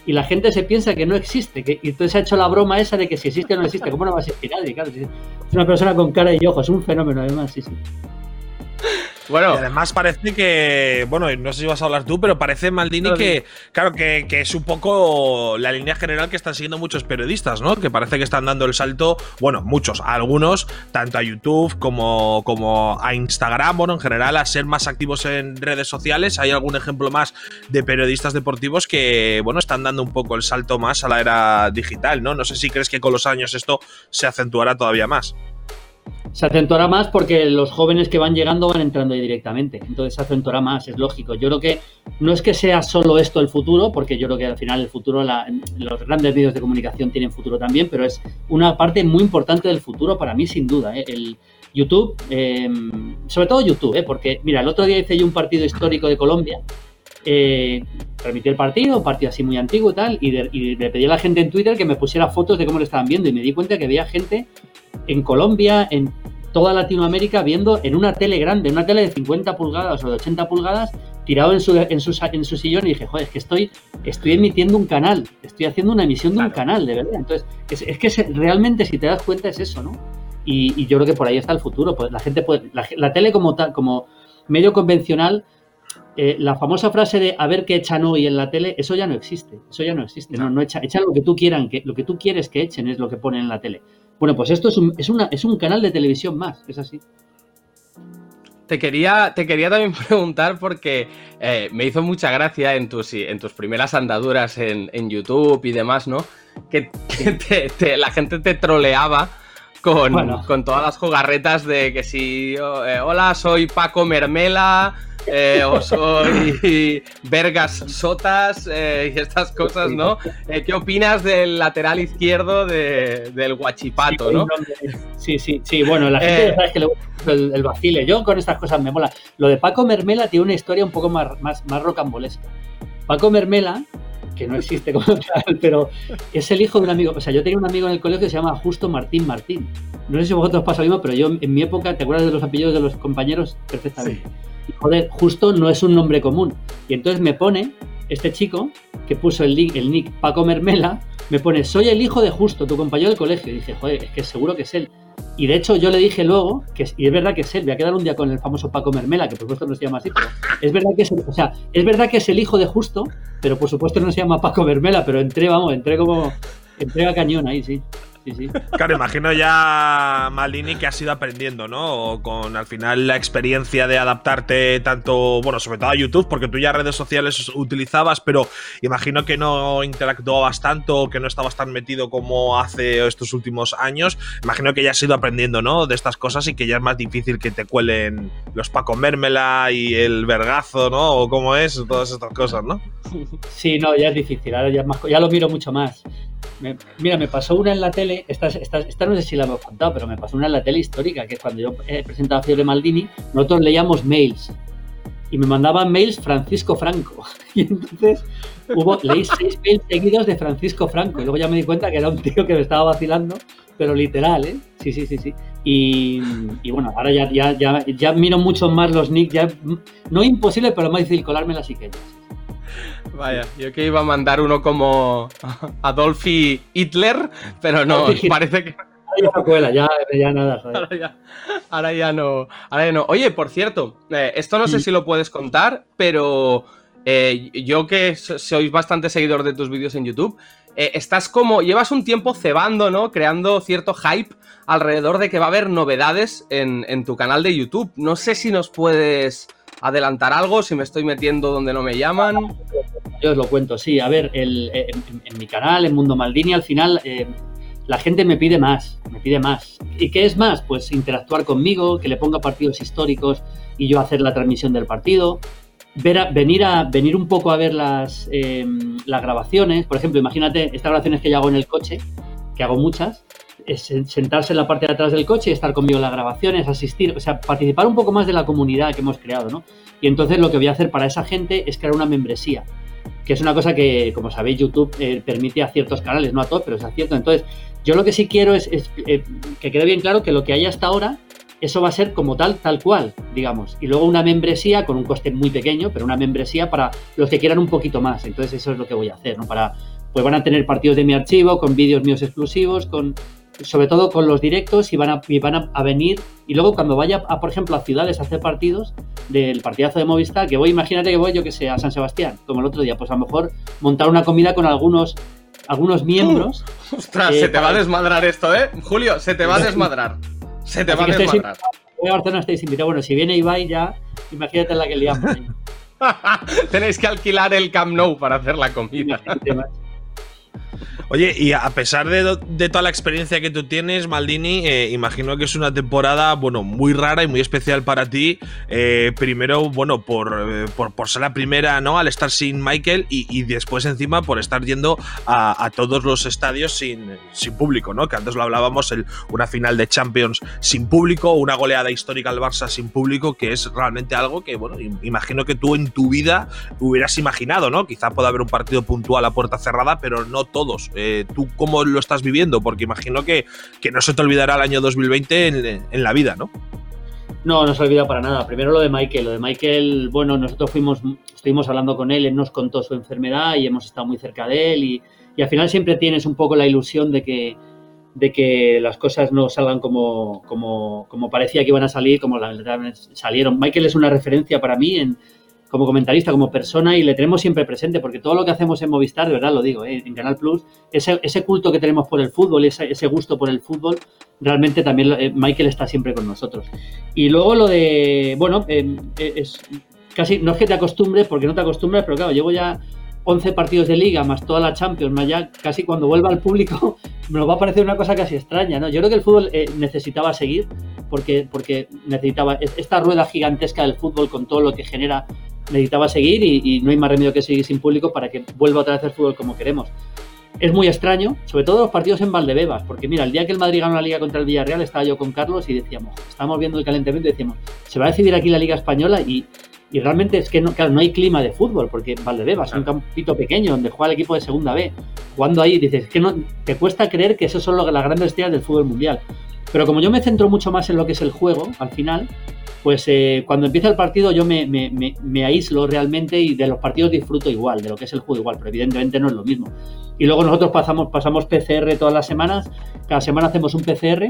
y la gente se piensa que no existe. Que, y entonces ha hecho la broma esa de que si existe o no existe. ¿Cómo no va a existir Adri? Claro, es una persona con cara y ojos, un fenómeno además, sí, sí. Bueno, Y además parece que, bueno, no sé si vas a hablar tú, pero parece Maldini No, que, claro, que, que es un poco la línea general que están siguiendo muchos periodistas, ¿no? Que parece que están dando el salto, bueno, muchos, algunos, tanto a YouTube como, como a Instagram, bueno, en general a ser más activos en redes sociales. ¿Hay algún ejemplo más de periodistas deportivos que, bueno, están dando un poco el salto más a la era digital, ¿no? No sé si crees que con los años esto se acentuará todavía más. Se acentuará más porque los jóvenes que van llegando van entrando ahí directamente. Entonces se acentuará más, es lógico. Yo creo que no es que sea solo esto el futuro, porque yo creo que al final el futuro, la- los grandes medios de comunicación tienen futuro también, pero es una parte muy importante del futuro para mí, sin duda. ¿eh? El YouTube, eh, sobre todo YouTube, ¿eh? porque mira, el otro día hice yo un partido histórico de Colombia. Eh, el partido, un partido así muy antiguo y tal, y, de- y le pedí a la gente en Twitter que me pusiera fotos de cómo lo estaban viendo, y me di cuenta que había gente en Colombia, en toda Latinoamérica, viendo en una tele grande, en una tele de 50 pulgadas o de 80 pulgadas, tirado en su, en su, en su sillón y dije, joder, es que estoy, estoy emitiendo un canal, estoy haciendo una emisión de un canal, de verdad. Entonces, es, es que se- realmente, si te das cuenta, es eso, ¿no? Y, y yo creo que por ahí está el futuro. Pues la gente puede, la, la tele como tal, como medio convencional, eh, la famosa frase de a ver qué echan hoy en la tele, eso ya no existe. Eso ya no existe. No, no echa, echan lo que tú quieran, que lo que tú quieres que echen es lo que ponen en la tele. Bueno, pues esto es un, es una, es un canal de televisión más, es así. Te quería, te quería también preguntar porque eh, me hizo mucha gracia en tus, en tus primeras andaduras en, en YouTube y demás, ¿no? Que te- te- te- la gente te troleaba con, Bueno. con todas las jugarretas de que si, oh, eh, hola, soy Paco Mermela, eh, o soy Vergas Sotas eh, y estas cosas, ¿no? Eh, ¿Qué opinas del lateral izquierdo de- del Guachipato, no? Sí, sí, sí. Bueno, la gente Eh. sabes que le gusta el, el vacile. Yo con estas cosas me mola. Lo de Paco Mermela tiene una historia un poco más, más, más rocambolesca. Paco Mermela, que no existe como tal, pero es el hijo de un amigo. O sea, yo tenía un amigo en el colegio que se llama Justo Martín Martín. No sé si vosotros pasa lo mismo, pero yo en mi época, ¿te acuerdas de los apellidos de los compañeros? Perfectamente. Y joder, Justo no es un nombre común. Y entonces me pone este chico que puso el, el nick Paco Mermela, me pone, soy el hijo de Justo, tu compañero del colegio. Y dije, joder, es que seguro que es él. Y de hecho yo le dije luego, que y es verdad que es él, voy a quedar un día con el famoso Paco Mermela, que por supuesto no se llama así, pero es verdad que es el, o sea, es verdad que es el hijo de Justo, pero por supuesto no se llama Paco Mermela, pero entré, vamos, entré como, entré a cañón ahí, sí. Sí, sí. Claro, imagino ya Maldini que has ido aprendiendo, ¿no? O con al final la experiencia de adaptarte tanto, bueno, sobre todo a YouTube, porque tú ya redes sociales utilizabas, pero imagino que no interactuabas tanto, que no estabas tan metido como hace estos últimos años. Imagino que ya has ido aprendiendo, ¿no? De estas cosas y que ya es más difícil que te cuelen los Paco Mérmela y el Vergazo, ¿no? O cómo es, todas estas cosas, ¿no? Sí, no, ya es difícil, ahora ya, es más ya lo miro mucho más. Me- mira, me pasó una en la tele, esta, esta, esta no sé si la hemos contado, pero me pasó una en la tele histórica, que es cuando yo he presentado a Fiebre Maldini, nosotros leíamos mails. Y me mandaban mails Francisco Franco. Y entonces hubo, leí seis mails seguidos de Francisco Franco. Y luego ya me di cuenta que era un tío que me estaba vacilando, pero literal, ¿eh? Sí, sí, sí, sí. Y, y bueno, ahora ya, ya, ya, ya miro mucho más los nicks, ya no imposible, pero más difícil colarme las que Vaya, yo que iba a mandar uno como Adolfi Hitler, pero no, parece que ya no cuela, ya, ya nada, ahora ya, ahora ya no. Ahora ya no. Oye, por cierto, eh, esto no sé si lo puedes contar, pero eh, yo que so- sois bastante seguidor de tus vídeos en YouTube, eh, estás como, llevas un tiempo cebando, ¿no? Creando cierto hype alrededor de que va a haber novedades en, en tu canal de YouTube. No sé si nos puedes adelantar algo, si me estoy metiendo donde no me llaman. Yo os lo cuento, sí. A ver, el- eh, en, mi canal, en Mundo Maldini, al final eh, la gente me pide más, me pide más. ¿Y qué es más? Pues interactuar conmigo, que le ponga partidos históricos y yo hacer la transmisión del partido. Ver a- venir, a, venir un poco a ver las, eh, las grabaciones. Por ejemplo, imagínate estas grabaciones que yo hago en el coche, que hago muchas. Es sen- sentarse en la parte de atrás del coche y estar conmigo en las grabaciones, asistir, o sea, participar un poco más de la comunidad que hemos creado, ¿no? Y entonces lo que voy a hacer para esa gente es crear una membresía que es una cosa que, como sabéis, YouTube eh, permite a ciertos canales, no a todos, pero es cierto. Entonces, yo lo que sí quiero es, es, eh, que quede bien claro que lo que hay hasta ahora, eso va a ser como tal, tal cual, digamos. Y luego una membresía con un coste muy pequeño, pero una membresía para los que quieran un poquito más. Entonces, eso es lo que voy a hacer, ¿no? Para, pues van a tener partidos de mi archivo, con vídeos míos exclusivos, con sobre todo con los directos y van a, y van a, a venir y luego cuando vaya a por ejemplo a ciudades a hacer partidos del partidazo de Movistar que voy imagínate que voy yo que sé a San Sebastián como el otro día pues a lo mejor montar una comida con algunos algunos miembros Ostras, Eh, se te va a desmadrar esto, ¿eh? Julio, se te va a desmadrar. Se te va a desmadrar. voy a Barcelona estáis invitados bueno si viene Ibai ya imagínate la que liamos ahí. Tenéis que alquilar el Camp Nou para hacer la comida. Oye, y a pesar de, toda la experiencia que tú tienes, Maldini, eh, imagino que es una temporada, bueno, muy rara y muy especial para ti. Eh, primero, bueno, por, eh, por, por ser la primera, ¿no? Al estar sin Michael y, después encima por estar yendo a, todos los estadios sin, sin público, ¿no? Que antes lo hablábamos, el, una final de Champions sin público, una goleada histórica al Barça sin público, que es realmente algo que, bueno, im- imagino que tú en tu vida hubieras imaginado, ¿no? Quizá pueda haber un partido puntual a puerta cerrada, pero no todos. ¿Tú cómo lo estás viviendo? Porque imagino que, que no se te olvidará el año 2020 en, en la vida, ¿no? No, no se olvida para nada. Primero lo de Michael. Lo de Michael, bueno, nosotros fuimos, estuvimos hablando con él, él nos contó su enfermedad y hemos estado muy cerca de él y, y al final siempre tienes un poco la ilusión de que, de que las cosas no salgan como, como, como parecía que iban a salir, como la verdad salieron. Michael es una referencia para mí en, como comentarista, como persona y le tenemos siempre presente porque todo lo que hacemos en Movistar, de verdad lo digo, ¿eh? en Canal Plus, ese, culto que tenemos por el fútbol, ese, ese gusto por el fútbol, realmente también eh, Michael está siempre con nosotros. Y luego lo de, bueno, eh, es casi, no es que te acostumbres, porque no te acostumbras, pero claro, llevo ya 11 partidos de liga, más toda la Champions, más ya casi cuando vuelva al público, lo va a parecer una cosa casi extraña, ¿no? Yo creo que el fútbol eh, necesitaba seguir, porque, porque necesitaba, esta rueda gigantesca del fútbol con todo lo que genera, necesitaba seguir y, y no hay más remedio que seguir sin público para que vuelva otra vez el fútbol como queremos. Es muy extraño, sobre todo los partidos en Valdebebas, porque mira, el día que el Madrid ganó la liga contra el Villarreal estaba yo con Carlos y decíamos, estábamos viendo el calentamiento y decíamos, se va a decidir aquí la liga española y, y realmente es que no, claro, no hay clima de fútbol, porque Valdebebas es un campito pequeño donde juega el equipo de segunda B, jugando ahí, dices, es que no, te cuesta creer que esos son las grandes estrellas del fútbol mundial. Pero como yo me centro mucho más en lo que es el juego, al final, pues eh, cuando empieza el partido yo me, me- me- me aíslo realmente y de los partidos disfruto igual, de lo que es el juego igual, pero evidentemente no es lo mismo. Y luego nosotros pasamos, pasamos PCR todas las semanas, cada semana hacemos un PCR,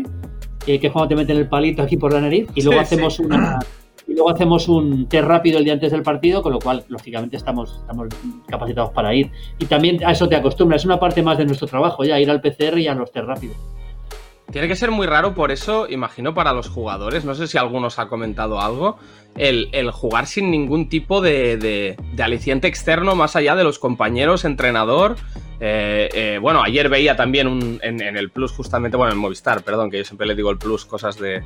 eh, que es cuando te meten el palito aquí por la nariz, y luego Sí, hacemos sí. una... Y luego hacemos un test rápido el día antes del partido, con lo cual, lógicamente, estamos, estamos capacitados para ir. Y también a eso te acostumbras, es una parte más de nuestro trabajo, ya ir al PCR y a los test rápidos. Tiene que ser muy raro por eso, imagino, para los jugadores. No sé si alguno os ha comentado algo. El, jugar sin ningún tipo de, aliciente externo más allá de los compañeros, entrenador. Eh, eh, bueno, ayer veía también en, el Plus, justamente, bueno, en Movistar, perdón, que yo siempre le digo el Plus, cosas de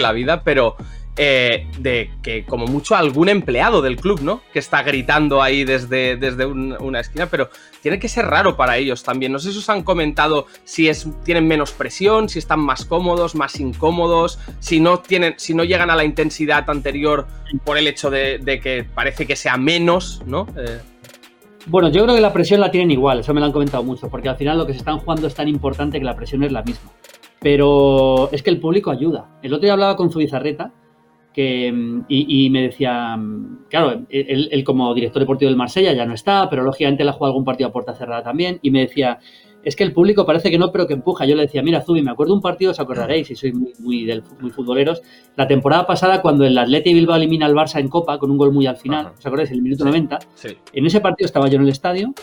la vida, pero eh, de que como mucho algún empleado del club, ¿no? Que está gritando ahí desde, desde un- una esquina, pero tiene que ser raro para ellos también. No sé si os han comentado si es, tienen menos presión, si están más cómodos, más incómodos, si no, tienen, si no llegan a la intensidad anterior por el hecho de, de que parece que sea menos, ¿no? Eh, Bueno, yo creo que la presión la tienen igual, eso me lo han comentado mucho, porque al final lo que se están jugando es tan importante que la presión es la misma. Pero es que el público ayuda. El otro día hablaba con Zubizarreta que, mm, y, y me decía, mm, claro, él, él como director deportivo del Marsella ya no está, pero lógicamente él ha jugado algún partido a puerta cerrada también, y me decía, es que el público parece que no, pero que empuja. Yo le decía, mira, Zubi, me acuerdo un partido, os acordaréis, y sois muy, muy, del, muy futboleros, la temporada pasada cuando el Atleti Bilbao elimina al Barça en Copa con un gol muy al final, Ajá. ¿os acordáis? El minuto 90, sí. en ese partido estaba yo en el estadio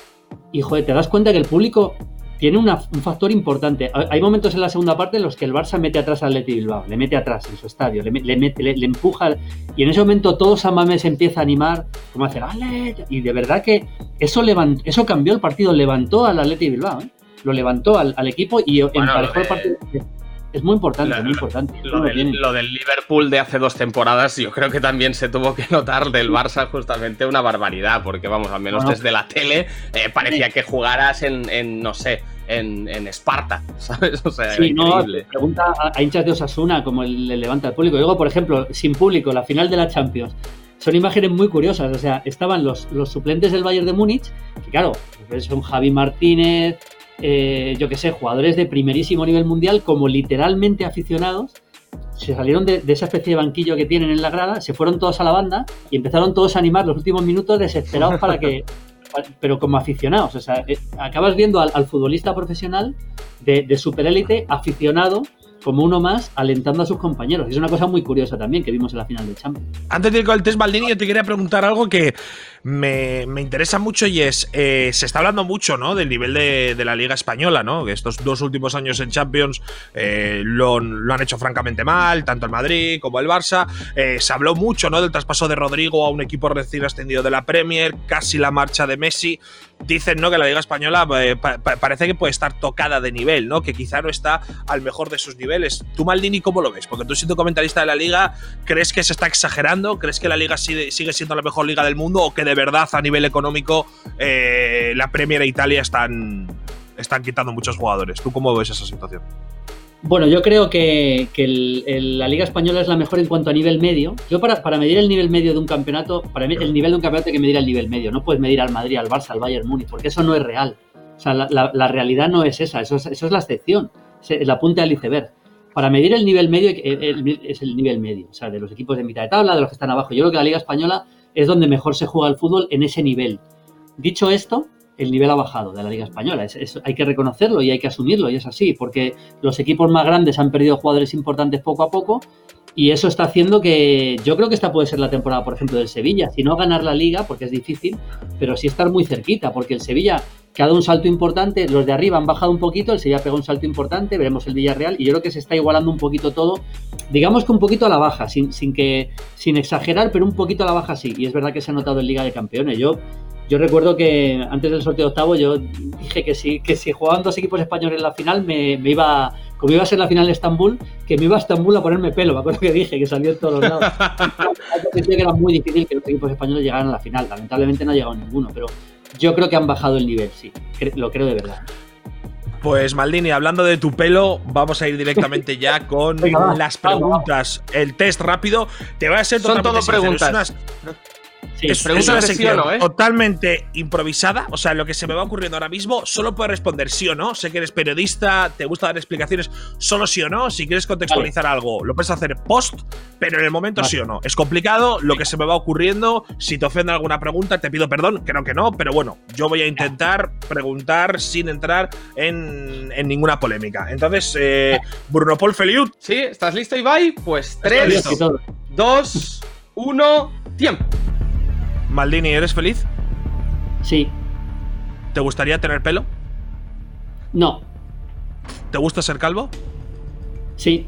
y, joder, te das cuenta que el público tiene una- un factor importante. Hay momentos en la segunda parte en los que el Barça mete atrás al Atleti Bilbao, le mete atrás en su estadio, le, le mete- le- le empuja y en ese momento todo San Mamés empieza a animar, como a hacer ¡Ale! Y de verdad que eso, levant- eso cambió el partido, levantó al Atleti Bilbao, ¿eh? lo levantó al, al equipo y emparejó lo el de- partido. Es muy importante, lo- muy importante. Lo lo del, tienen. lo del Liverpool de hace dos temporadas, yo creo que también se tuvo que notar del Barça justamente una barbaridad, porque vamos, al menos Bueno. desde la tele eh, parecía que jugaras en, en, no sé, en, en Esparta, ¿sabes? O sea, era Sí, no, increíble. pregunta a, hinchas de Osasuna como el, le levanta el público. Luego, por ejemplo, sin público, la final de la Champions. Son imágenes muy curiosas. O sea, estaban los, los suplentes del Bayern de Múnich, que claro, son Javi Martínez, eh, yo qué sé, jugadores de primerísimo nivel mundial, como literalmente aficionados. Se salieron de, esa especie de banquillo que tienen en la grada, se fueron todos a la banda y empezaron todos a animar los últimos minutos desesperados para que. Pero como aficionados, o sea, eh, acabas viendo al, al futbolista profesional de, de superélite aficionado como uno más alentando a sus compañeros. Es una cosa muy curiosa también que vimos en la final de Champions. Antes de ir con el test Maldini, yo te quería preguntar algo que me, me interesa mucho y es, eh, se está hablando mucho, ¿no? Del nivel de, de la Liga Española, ¿no? Que estos dos últimos años en Champions eh, lo, lo han hecho francamente mal, tanto el Madrid como el Barça. Eh, se habló mucho, ¿no? Del traspaso de Rodrigo a un equipo recién ascendido de la Premier, casi la marcha de Messi. Dicen ¿no? que la Liga Española eh, pa- pa- parece que puede estar tocada de nivel, ¿no? Que quizá no está al mejor de sus niveles. ¿Tú, Maldini, cómo lo ves? Porque tú siendo comentarista de la Liga, ¿crees que se está exagerando? ¿Crees que la Liga sigue, sigue siendo la mejor liga del mundo? ¿O que de verdad a nivel económico eh, la Premier e Italia están, están quitando muchos jugadores? ¿Tú cómo ves esa situación? Bueno, yo creo que, la Liga Española es la mejor en cuanto a nivel medio. Yo para, para medir el nivel medio de un campeonato, para mí el nivel de un campeonato hay que medir el nivel medio. No puedes medir al Madrid, al Barça, al Bayern Múnich, porque eso no es real. O sea, la, la- la realidad no es esa, eso es, eso es la excepción, es la punta del iceberg. Para medir el nivel medio el- es el nivel medio, o sea, de los equipos de mitad de tabla, de los que están abajo. Yo creo que la Liga Española es donde mejor se juega el fútbol en ese nivel. Dicho esto, el nivel ha bajado de la Liga Española. Es- es- hay que reconocerlo y hay que asumirlo, y es así, porque los equipos más grandes han perdido jugadores importantes poco a poco, y eso está haciendo que yo creo que esta puede ser la temporada, por ejemplo, del Sevilla. Si no ganar la liga, porque es difícil, pero sí estar muy cerquita, porque el Sevilla que ha dado un salto importante, los de arriba han bajado un poquito, el Sevilla pegó un salto importante, veremos el Villarreal, y yo creo que se está igualando un poquito todo, digamos que un poquito a la baja, sin, sin que, sin exagerar, pero un poquito a la baja sí, y es verdad que se ha notado en Liga de Campeones. Yo yo recuerdo que antes del sorteo de octavo yo dije que si, que si jugaban dos equipos españoles en la final me, me iba, como iba a ser la final de Estambul, que me iba a Estambul a ponerme pelo, me acuerdo que dije, que salió en todos los lados. Que era muy difícil que los equipos españoles llegaran a la final, lamentablemente no ha llegado ninguno, pero yo creo que han bajado el nivel, sí, lo creo de verdad. Pues Maldini, hablando de tu pelo, vamos a ir directamente ya con Venga, va, las preguntas. El test rápido. Te voy a ser Son todo preguntas. Sí, es, una de sí o sección no, ¿eh? totalmente improvisada. O sea, lo que se me va ocurriendo ahora mismo, solo puedes responder sí o no. Sé que eres periodista, te gusta dar explicaciones, solo sí o no. Si quieres contextualizar algo, lo puedes hacer post, pero en el momento Vale. sí o no. Es complicado, lo que se me va ocurriendo. Si te ofende alguna pregunta, te pido perdón, creo que no, pero bueno, yo voy a intentar preguntar sin entrar en, en ninguna polémica. Entonces, eh, Bruno Paul Feliut, ¿Sí? ¿Estás listo, Ibai? Pues Estoy 3, listo. y todo. 2, 1, tiempo. Maldini, ¿eres feliz? Sí, ¿Te gustaría tener pelo? no, ¿Te gusta ser calvo? sí,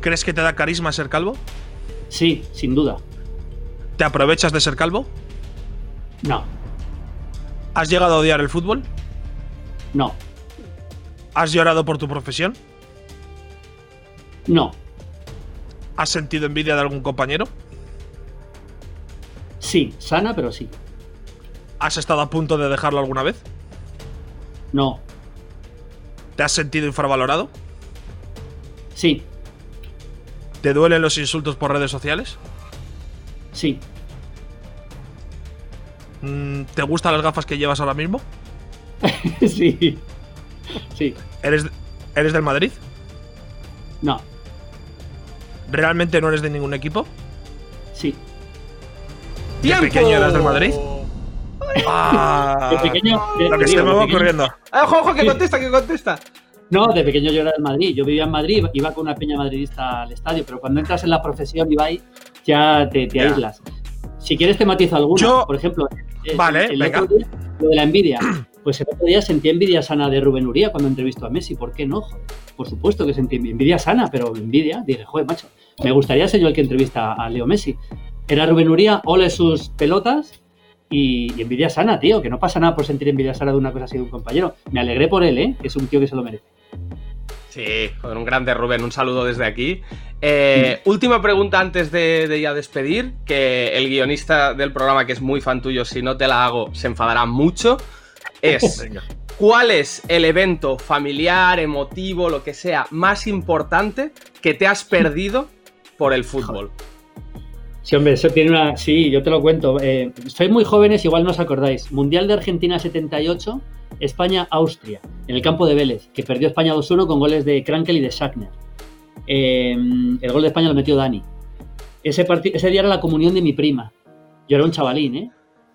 ¿Crees que te da carisma ser calvo? sí, sin duda, ¿Te aprovechas de ser calvo? no, ¿Has llegado a odiar el fútbol? no, ¿Has llorado por tu profesión? no, ¿Has sentido envidia de algún compañero? Sí, sana, pero sí, ¿Has estado a punto de dejarlo alguna vez? no, ¿Te has sentido infravalorado? sí, ¿Te duelen los insultos por redes sociales? sí, Mm, ¿Te gustan las gafas que llevas ahora mismo? sí, sí, ¿Eres, ¿Eres del Madrid? no, ¿Realmente no eres de ningún equipo? sí. ¿De ¡Tiempo! pequeño eras del Madrid? Ah, De pequeño, de- lo que se digo, me va pequeño- ocurriendo. Ah, ojo, ojo, que contesta, que contesta. No, de pequeño yo era del Madrid. Yo vivía en Madrid, iba con una peña madridista al estadio, pero cuando entras en la profesión, Ibai, ya te, te aíslas. Si quieres te matizo alguna. Yo- Por ejemplo, Vale, el venga. otro día, lo de la envidia. Pues el otro día sentí envidia sana de Rubén Uría cuando entrevistó a Messi. ¿Por qué no? Por supuesto que sentí envidia sana, pero envidia. Dije, joder, macho, me gustaría ser yo el que entrevista a Leo Messi. Era Rubén Uría, ole sus pelotas y, y envidia sana, tío. Que no pasa nada por sentir envidia sana de una cosa así de un compañero. Me alegré por él, ¿eh? Que es un tío que se lo merece. Sí, joder, un grande Rubén, un saludo desde aquí. Eh, última pregunta antes de, de ya despedir, que el guionista del programa, que es muy fan tuyo, si no te la hago, se enfadará mucho. Es. ¿cuál es el evento familiar, emotivo, lo que sea, más importante que te has perdido por el fútbol? Sí, hombre, eso tiene una. Sí, yo te lo cuento. Eh, muy jóvenes, igual no os acordáis. Mundial de Argentina 78, España-Austria, en el campo de Vélez, que perdió España 2-1 con goles de Krankel y de Schachner. Eh, el gol de España lo metió Dani. Ese, ese día era la comunión de mi prima. Yo era un chavalín, ¿eh?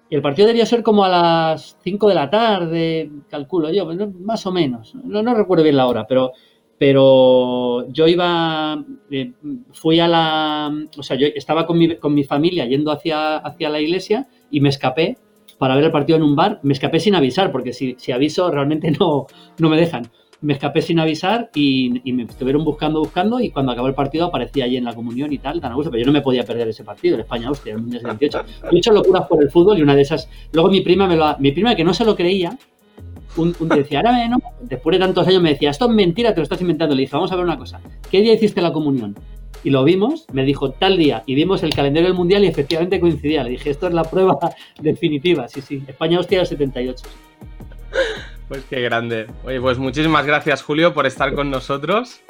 Y el partido debía ser como a las 5 de la tarde, calculo yo, más o menos. No, no recuerdo bien la hora, pero pero yo iba, eh, fui a la, o sea, yo estaba con mi, con mi familia yendo hacia, hacia la iglesia y me escapé para ver el partido en un bar, me escapé sin avisar, porque si, si aviso realmente no, no me dejan. me escapé sin avisar y, me estuvieron buscando, buscando y cuando acabó el partido aparecía allí en la comunión y tal, tan a gusto, pero yo no me podía perder ese partido, el España-Austria, el Mundial 78. Yo he hecho locuras por el fútbol y una de esas, luego mi prima me lo mi prima que no se lo creía, un, un decía, ahora no, después de tantos años me decía, esto es mentira, te lo estás inventando. Le dije, vamos a ver una cosa, ¿qué día hiciste la comunión? Y lo vimos, me dijo tal día, y vimos el calendario del mundial y efectivamente coincidía. Le dije, esto es la prueba definitiva, sí, sí, España-Austria del 78. Pues qué grande. Oye, pues muchísimas gracias, Julio, por estar con nosotros.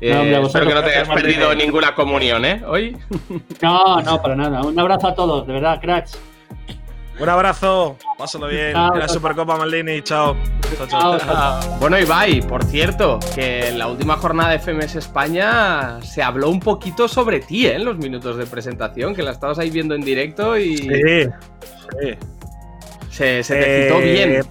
Eh, No, hombre, a espero que no te hayas perdido ninguna comunión, ¿eh? Hoy. No, no, para nada. Un abrazo a todos, de verdad, cracks. Un abrazo, pásalo bien. Chao, Que la chao. Supercopa Maldini, chao. Chao, chao. Chao, chao. Bueno, Ibai, por cierto, que en la última jornada de FMS España se habló un poquito sobre ti, ¿eh? En los minutos de presentación, que la estabas ahí viendo en directo y Sí, sí. se, se te citó Eh, bien.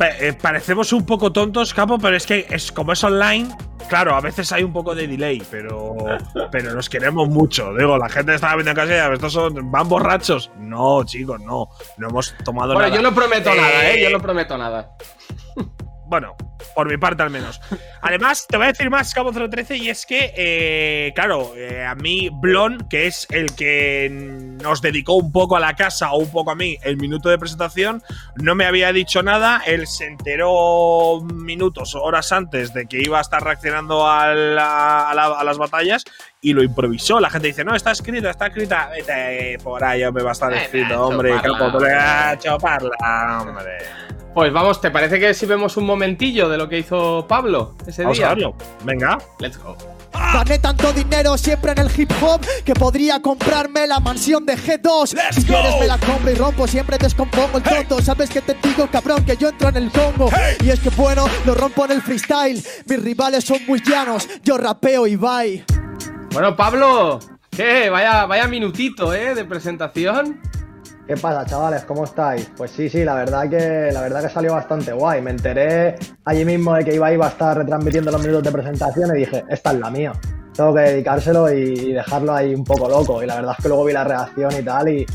Eh, parecemos un poco tontos, capo, pero es que es como es online. Claro, a veces hay un poco de delay, pero, pero nos queremos mucho. Digo, la gente estaba viendo en casa y "Ah, estos son, van borrachos. No, chicos, no. No hemos tomado Bueno, nada. yo no prometo nada, ¿eh? Eh, Yo no prometo nada. Bueno, por mi parte al menos. Además, te voy a decir más, Cabo 013, y es que, eh, claro, eh, a mí, Blon, que es el que nos dedicó un poco a la casa o un poco a mí el minuto de presentación, no me había dicho nada. Él se enteró minutos, horas antes de que iba a estar reaccionando a, la- a la- a las batallas y lo improvisó. La gente dice, no, está escrito, está escrita. Vete por ahí, hombre, va a estar escrito, hombre. Capo, le- hombre. Pues vamos, ¿te parece que si vemos un momentillo de lo que hizo Pablo ese Vamos a día? verlo. Venga. Let's go. Gané tanto dinero siempre en el hip hop que podría comprarme la mansión de G2. si quieres me la compro y rompo, siempre descompongo el tonto. Sabes que te digo, cabrón, que yo entro en el Congo. Y es que bueno, lo rompo en el freestyle. Mis rivales son muy llanos, yo rapeo y bye. Bueno, Pablo, ¿qué? Vaya, vaya minutito, ¿eh? De presentación. ¿Qué pasa, chavales? ¿Cómo estáis? Pues sí, sí, la verdad que la verdad que salió bastante guay. Me enteré allí mismo de que Ibai iba a estar retransmitiendo los minutos de presentación y dije, esta es la mía. Tengo que dedicárselo y dejarlo ahí un poco loco. Y la verdad es que luego vi la reacción y tal y,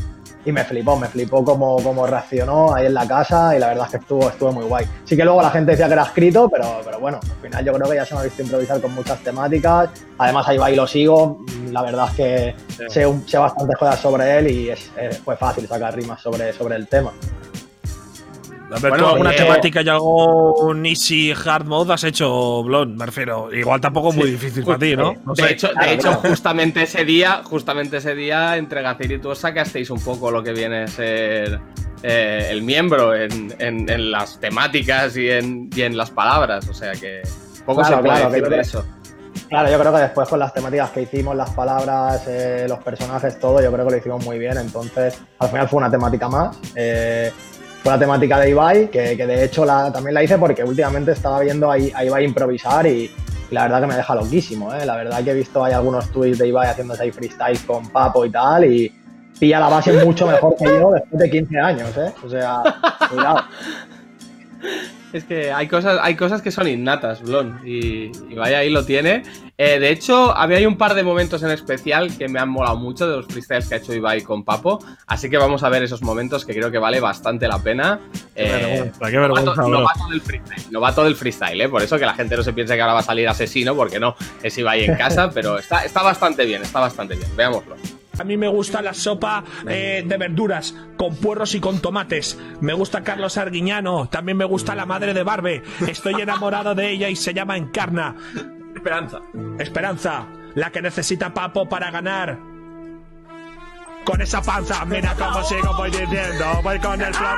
y me flipó, me flipó cómo, cómo reaccionó ahí en la casa y la verdad es que estuvo, estuvo muy guay. Sí que luego la gente decía que era escrito, pero, pero bueno, al final yo creo que ya se me ha visto improvisar con muchas temáticas. Además a Ibai lo sigo, la verdad es que sé, un- sé bastantes cosas sobre él y es, eh, fue fácil sacar rimas sobre, sobre el tema. A ver, Bueno, ¿tú alguna oye. temática y algo easy hard mode has hecho, Blon? Me refiero. Igual tampoco es muy difícil para ti, ¿no? No de sé. hecho, de Claro, hecho claro. justamente ese día, justamente ese día, entre Gacir y tú os sacasteis un poco lo que viene a ser eh, el miembro en, en- en las temáticas y en, y en las palabras. O sea que poco Claro, se puede claro, decir de eso. Claro, yo creo que después con las temáticas que hicimos, las palabras, eh, los personajes, todo, yo creo que lo hicimos muy bien. Entonces, al final fue una temática más. eh, fue la temática de Ibai, que, de hecho también la hice porque últimamente estaba viendo a, a Ibai improvisar y, la verdad que me deja loquísimo. eh. La verdad que he visto hay algunos tweets de Ibai haciéndose ahí freestyle con Papo y tal y pilla la base mucho mejor que yo después de 15 años. ¿eh? O sea, cuidado. Es que hay cosas, hay cosas que son innatas, Blon, y, y vaya ahí lo tiene. Eh, de hecho, había hay un par de momentos en especial que me han molado mucho de los freestyles que ha hecho Ibai con Papo, así que vamos a ver esos momentos que creo que vale bastante la pena. Qué Eh, vergüenza, qué vergüenza, novato, del freestyle, novato del freestyle, ¿eh? por eso que la gente no se piense que ahora va a salir asesino, porque no, es Ibai en casa, pero está, está bastante bien, está bastante bien, veámoslo. A mí me gusta la sopa eh, de verduras, con puerros y con tomates. Me gusta Carlos Arguiñano, también me gusta la madre de Barbe. Estoy enamorado de ella y se llama Encarna. Esperanza. Esperanza, la que necesita Papo para ganar. Con esa panza, mira cómo sigo voy diciendo. Voy con el flow,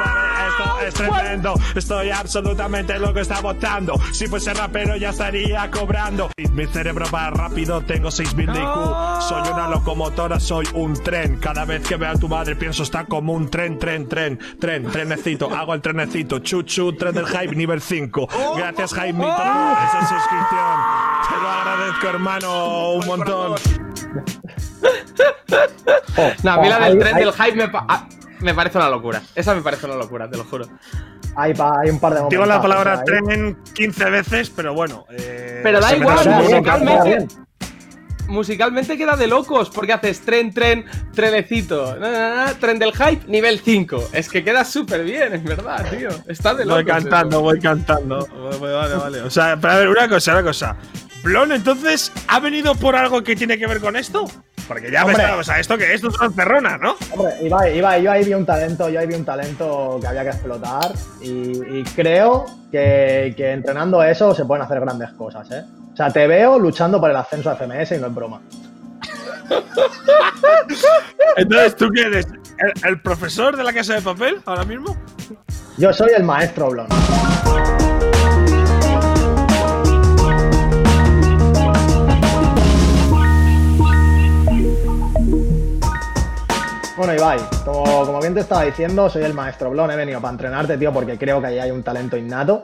esto es tremendo. Estoy absolutamente loco, está votando. Si fuese rapero ya estaría cobrando. Mi cerebro va rápido, tengo 6000 de IQ. Soy una locomotora, soy un tren. Cada vez que veo a tu madre pienso está como un tren, tren, tren, tren, trenecito. Hago el trenecito, chuchu, tren del hype nivel 5. Gracias Jaimito por esa suscripción. Te lo agradezco hermano, un montón. No, a mí la del Hay- tren hay- del hype me, pa- ah, me parece una locura. Esa me parece una locura, te lo juro. Hay, pa- hay un par de momentos. Digo la palabra tren 15 veces, pero bueno. eh, Pero da igual, musicalmente- musicalmente queda de locos, porque haces tren, tren, trenecito, na, na, na, tren del hype, nivel 5. Es que queda súper bien, en verdad, tío. Está de locos. Voy cantando, eso. voy cantando. Vale, vale. O sea, pero a ver, una cosa, una cosa. Blon, entonces, ¿ha venido por algo que tiene que ver con esto? Porque ya Hombre. o sea, esto que esto es una encerrona, ¿no? Hombre, Ibai, Ibai, yo ahí vi un talento, yo ahí vi un talento que había que explotar y, y creo que, que entrenando eso se pueden hacer grandes cosas, ¿eh? O sea, te veo luchando por el ascenso a FMS y no es broma. Entonces, ¿tú qué eres? ¿El, el profesor de la casa de papel ahora mismo? Yo soy el maestro Blon. Bueno, Ibai, como, como bien te estaba diciendo, soy el maestro Blon, he venido para entrenarte, tío, porque creo que ahí hay un talento innato.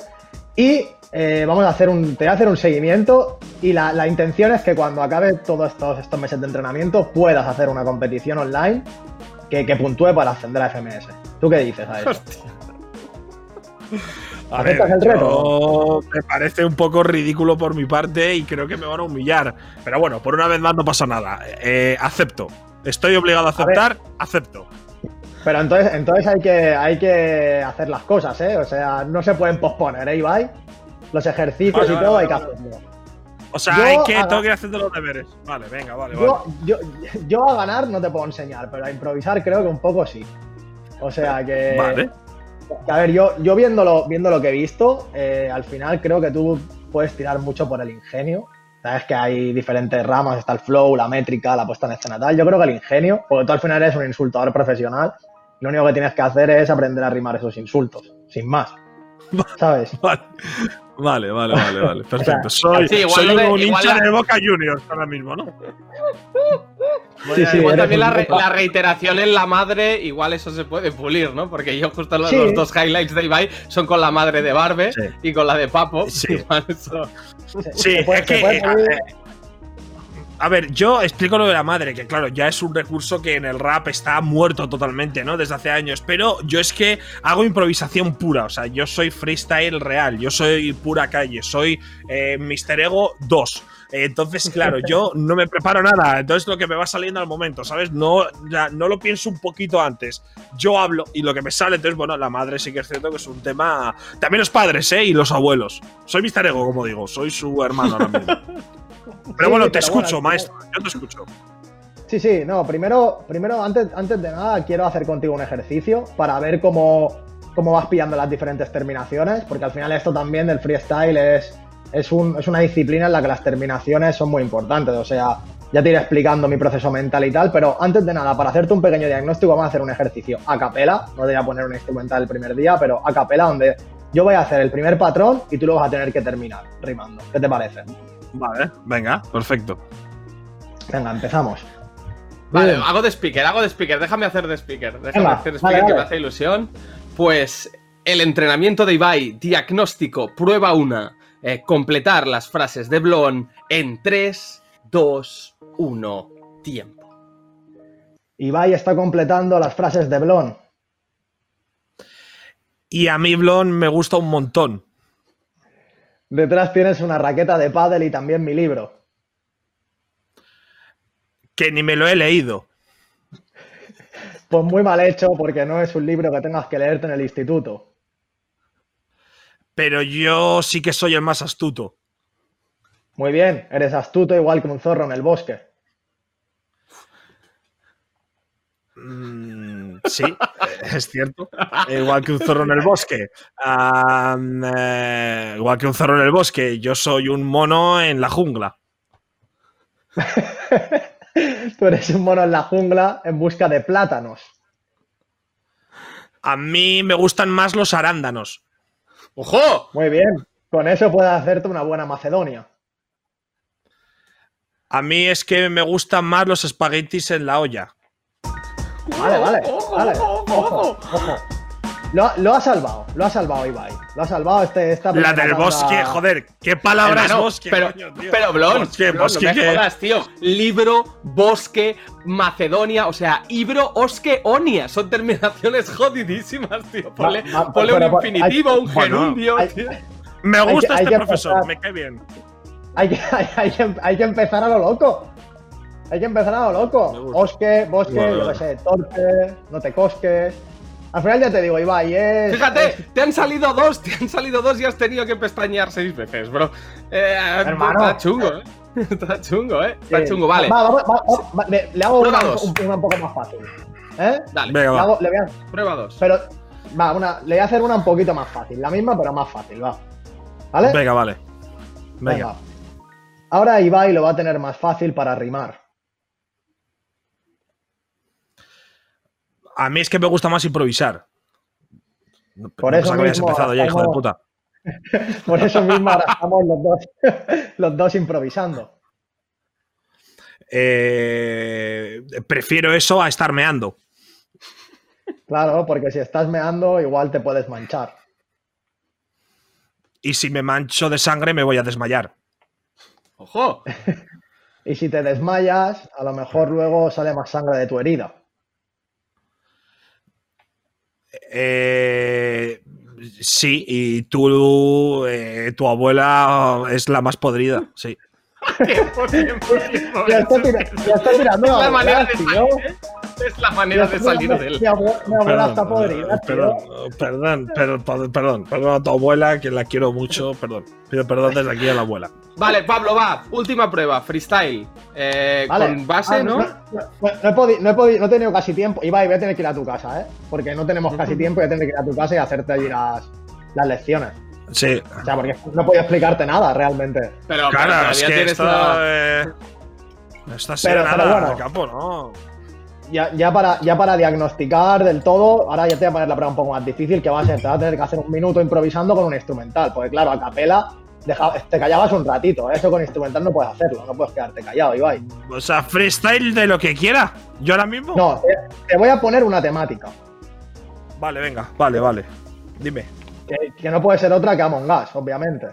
Y eh, vamos a hacer un, te voy a hacer un seguimiento y la, la intención es que cuando acabe todos estos, estos meses de entrenamiento puedas hacer una competición online que, que puntúe para ascender a FMS. ¿Tú qué dices a eso? A ver, ¿Aceptas el reto? me parece un poco ridículo por mi parte y creo que me van a humillar. Pero bueno, por una vez más no pasa nada. Eh, acepto. Estoy obligado a aceptar, acepto. Pero entonces, entonces hay, que, hay que hacer las cosas, ¿eh? O sea, no se pueden posponer, ¿eh, Ibai? Los ejercicios Vale, y todo vale, hay que hacerlo. O sea, Yo hay que tengo que ir haciendo los deberes. Vale, venga, vale, Yo, vale. yo, yo a ganar no te puedo enseñar, pero a improvisar creo que un poco sí. O sea que. Vale. a ver, yo, yo viéndolo, viendo lo que he visto, eh, al final creo que tú puedes tirar mucho por el ingenio. Sabes que hay diferentes ramas, está el flow, la métrica, la puesta en escena tal. Yo creo que el ingenio, porque tú al final eres un insultador profesional, lo único que tienes que hacer es aprender a rimar esos insultos, sin más. ¿Sabes? Vale, vale, vale, vale, vale. Perfecto. Soy, Sí, soy un igual hincha de Boca Juniors ahora mismo, ¿no? Sí, sí, Igual también la, re- poco- la reiteración en la madre, igual eso se puede pulir, ¿no? Porque yo justo los, Sí. los dos highlights de Ibai son con la madre de Barbe Sí. y con la de Papo. Sí. Igual eso- Sí, se puede- es que. puede eh, a ver, yo explico lo de la madre, que claro, ya es un recurso que en el rap está muerto totalmente, ¿no? Desde hace años. Pero yo es que hago improvisación pura. O sea, yo soy freestyle real. Yo soy pura calle. Soy eh, Mr. Ego 2. Entonces, claro, yo no me preparo nada. Entonces, lo que me va saliendo al momento, ¿sabes? No, ya, no lo pienso un poquito antes. Yo hablo y lo que me sale, entonces, bueno, la madre sí que es cierto que es un tema. También los padres, ¿eh? Y los abuelos. Soy Mr. Ego, como digo. Soy su hermano ahora mismo. Pero bueno, te escucho, maestro. Yo te escucho. Sí, sí, no, primero, primero antes, antes de nada, quiero hacer contigo un ejercicio para ver cómo, cómo vas pillando las diferentes terminaciones, porque al final esto también del freestyle es, es, un- es una disciplina en la que las terminaciones son muy importantes. O sea, ya te iré explicando mi proceso mental y tal, pero antes de nada, para hacerte un pequeño diagnóstico, vamos a hacer un ejercicio a capela. No te voy a poner un instrumental el primer día, pero a capela, donde yo voy a hacer el primer patrón y tú lo vas a tener que terminar rimando. ¿Qué te parece? Vale, venga, perfecto. Venga, empezamos. Vale, Bien. hago de speaker, hago de speaker. Déjame hacer de speaker. Déjame Venga, hacer de vale, speaker que me hace ilusión. Pues el entrenamiento de Ibai, diagnóstico, prueba una. Eh, completar las frases de Blon en 3, 2, 1, tiempo. Ibai está completando las frases de Blon. Y a mí Blon me gusta un montón. Detrás tienes una raqueta de pádel y también mi libro. Que ni me lo he leído. Pues muy mal hecho porque no es un libro que tengas que leerte en el instituto. Pero yo sí que soy el más astuto. Muy bien, eres astuto igual que un zorro en el bosque. Mm, sí, es cierto. Igual que un zorro en el bosque. Eh, igual que un zorro en el bosque. Yo soy un mono en la jungla. Tú eres un mono en la jungla en busca de plátanos. A mí me gustan más los arándanos. ¡Ojo! Muy bien, con eso puedes hacerte una buena Macedonia. A mí es que me gustan más los espaguetis en la olla. Vale, vale, Ojo, vale. ojo, Ojo, ojo. Lo, lo ha salvado, lo ha salvado Ibai. Lo ha salvado este, esta La del bosque, joder, qué palabra es Hermano, bosque. pero, coño, tío. pero Blon, Bosque, Blon, bosque, no me que- jodas, tío. Libro, bosque, Macedonia, o sea, Ibro, Osque, Onia. Son terminaciones jodidísimas, tío. Ponle, Va- va, ponle pero, un infinitivo, un gerundio, hay- tío. Me gusta hay este profesor, empezar. me cae bien. Hay que, hay, hay que, hay que empezar a lo loco. Hay que empezar a lo loco. Bosque, bosque, yo qué sé, torpe, no te cosques. Al final ya te digo, Ibai, es. Fíjate, te han salido dos, te han salido dos y has tenido que pestañear seis veces, bro. Eh, Hermano. Está chungo, eh. Está chungo, eh. Está Sí. chungo, vale. Va, vamos, va- va- va- le, le hago una, un, una un poco más fácil. ¿Eh? Dale, Venga, Le, va. hago- le voy a, prueba dos. pero, va, una, le voy a hacer una un poquito más fácil. La misma, pero más fácil, va. ¿Vale? Venga, vale. Venga. Venga. Ahora Ibai lo va a tener más fácil para rimar. A mí es que me gusta más improvisar. Por No eso que habías mismo empezado ya, hijo de puta. Por eso mismo ahora estamos los dos, los dos improvisando. Eh, prefiero eso a estar meando. Claro, porque si estás meando, igual te puedes manchar. Y si me mancho de sangre, me voy a desmayar. Ojo. Y si te desmayas, a lo mejor luego sale más sangre de tu herida. Eh, sí, y tú, eh, tu abuela es la más podrida, sí. Ya está, tira- ya está tirando. Es la manera de salir de él. Mi abue- mi abuela está podrida, perdón, perdón, perdón, perdón, perdón, perdón a tu abuela, que la quiero mucho, perdón. Pido perdón desde aquí a la abuela. Vale, Pablo, va. Última prueba, freestyle. Eh, Vale. Con base, Ah, ¿no? No, no- no he podi- no he no he tenido casi tiempo. Ibai, voy a tener que ir a tu casa, ¿eh? Porque no tenemos casi tiempo y voy a tener que ir a tu casa y hacerte allí las, las lecciones. Sí, O sea, porque no podía explicarte nada realmente. Pero, claro, es que tienes esto, una- eh, no está Pero- nada, pero bueno. capo, ¿no? Ya, ya, para, ya para diagnosticar del todo, ahora ya te voy a poner la prueba un poco más difícil, que va a ser, te vas a tener que hacer un minuto improvisando con un instrumental. Porque claro, a capela deja- te callabas un ratito, ¿eh? eso con instrumental no puedes hacerlo, no puedes quedarte callado, Ibai. O sea, freestyle de lo que quiera. ¿Yo ahora mismo? No, te, te voy a poner una temática, Vale, venga, vale, vale. Dime. que, que no puede ser otra que Among Us, obviamente.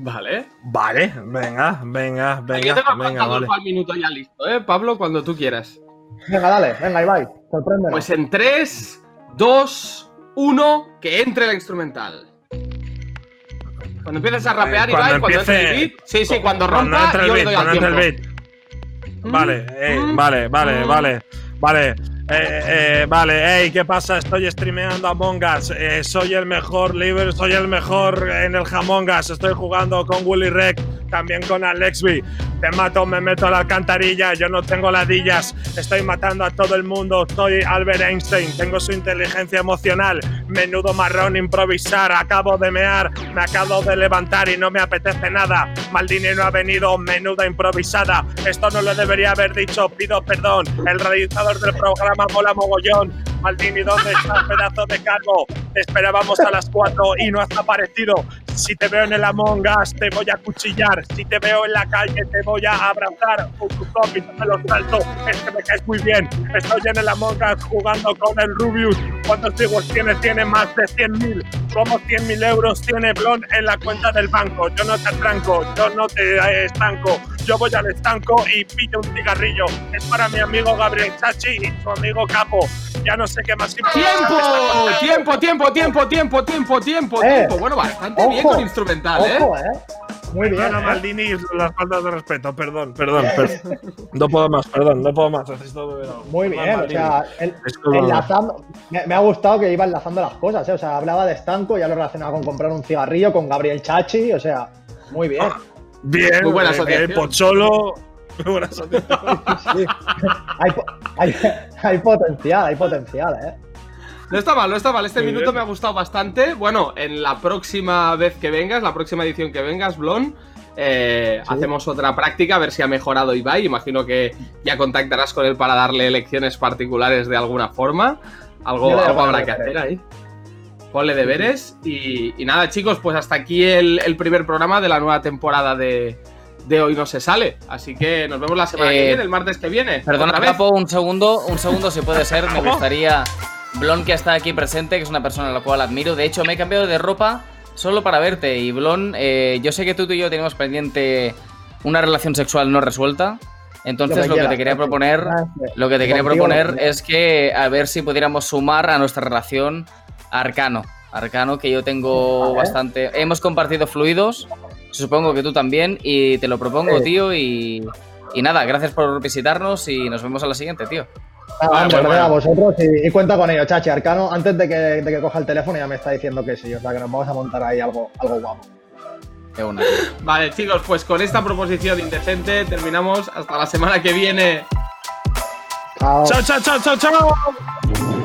Vale. Vale, venga, venga, Aquí venga, tengo el venga, vale. para el minuto ya listo, ¿eh? Pablo, cuando tú quieras. Venga, dale, venga, Ibai, sorpréndenos. Pues en 3, 2, 1, que entre la instrumental. Cuando empieces a rapear, Eh, Ibai, cuando entre el empiece- beat. Sí, sí, cuando Cuando rompa, entre el yo le beat, doy al cuando entre el tiempo. beat. Vale, eh, vale, vale, Mm. vale, vale. Eh, eh, vale, hey, ¿qué pasa? Estoy streameando Among Us. Eh, soy el mejor libre, soy el mejor en el Among Us. Estoy jugando con Willy Rec, también con Alexby. Te mato, me meto a la alcantarilla. Yo no tengo ladillas. Estoy matando a todo el mundo. Soy Albert Einstein. Tengo su inteligencia emocional. Menudo marrón improvisar. Acabo de mear. Me acabo de levantar y no me apetece nada. Maldini no ha venido. Menuda improvisada. Esto no lo debería haber dicho. Pido perdón. El realizador del programa mola mogollón. Maldini, ¿dónde estás, pedazo de calvo? Te esperábamos a las 4 y no has aparecido. Si te veo en el Among Us, te voy a cuchillar. Si te veo en la calle, te voy a abrazar. Con tu copy, te lo salto. Es que me caes muy bien. Estoy en el Among Us jugando con el Rubius. ¿Cuántos viewers tiene? Tiene más de 100.000. Como 100.000 euros tiene Blon en la cuenta del banco. Yo no te atranco, yo no te eh, estanco. Yo voy al estanco y pillo un cigarrillo. Es para mi amigo Gabriel Chachi y su amigo Capo. Ya no sé qué más ¡Tiempo! ¡Tiempo, tiempo, tiempo, tiempo, tiempo, tiempo, Eh, tiempo! Bueno, bastante bien con instrumental, ¿eh? Ojo, ¿eh? Muy bien. Perdona, ¿eh? Maldini, las faltas de respeto, perdón, perdón, perdón. No puedo más, perdón, no puedo más. Necesito beber algo. Muy Perdón, bien, o sea, el- enlazando. Me, me ha gustado que iba enlazando las cosas, ¿eh? O sea, hablaba de estanco, ya lo relacionaba con comprar un cigarrillo, con Gabriel Chachi, o sea, muy bien. Bien, Muy buena asociación. eh, Pocholo. Muy buena asociación. Sí. hay, po- hay, hay potencial, hay potencial, ¿eh? No está mal, no está mal. Este Muy minuto bien. me ha gustado bastante. Bueno, en la próxima vez que vengas, la próxima edición que vengas, Blon, eh, hacemos otra práctica, a ver si ha mejorado Ibai. Imagino que ya contactarás con él para darle lecciones particulares de alguna forma. Algo, habrá que hacer ahí. Ponle deberes. Y, y nada, chicos, pues hasta aquí el, el primer programa de la nueva temporada de, de Hoy No Se Sale. Así que nos vemos la semana que Eh, viene, el martes que viene. Perdona. Capo, un segundo, un segundo si puede ser. Me gustaría. Blon, que está aquí presente, que es una persona a la cual admiro. De hecho, me he cambiado de ropa solo para verte. Y Blon, eh, yo sé que tú y yo tenemos pendiente una relación sexual no resuelta. Entonces, Lo que te quería proponer, lo que te quería proponer es que a ver si pudiéramos sumar a nuestra relación a Arcano. Arcano, que yo tengo bastante. Hemos compartido fluidos. Supongo que tú también. Y te lo propongo, tío. Y, Y nada, gracias por visitarnos y nos vemos a la siguiente, tío. Vale, hombre, bueno, gracias a vosotros y, y cuenta con ello, Chachi. Arcano, antes de que, de que coja el teléfono ya me está diciendo que sí, o sea que nos vamos a montar ahí algo, algo guapo. Vale, chicos, pues con esta proposición indecente terminamos. Hasta la semana que viene. Chao. Chao, chao, chao, chao, chao.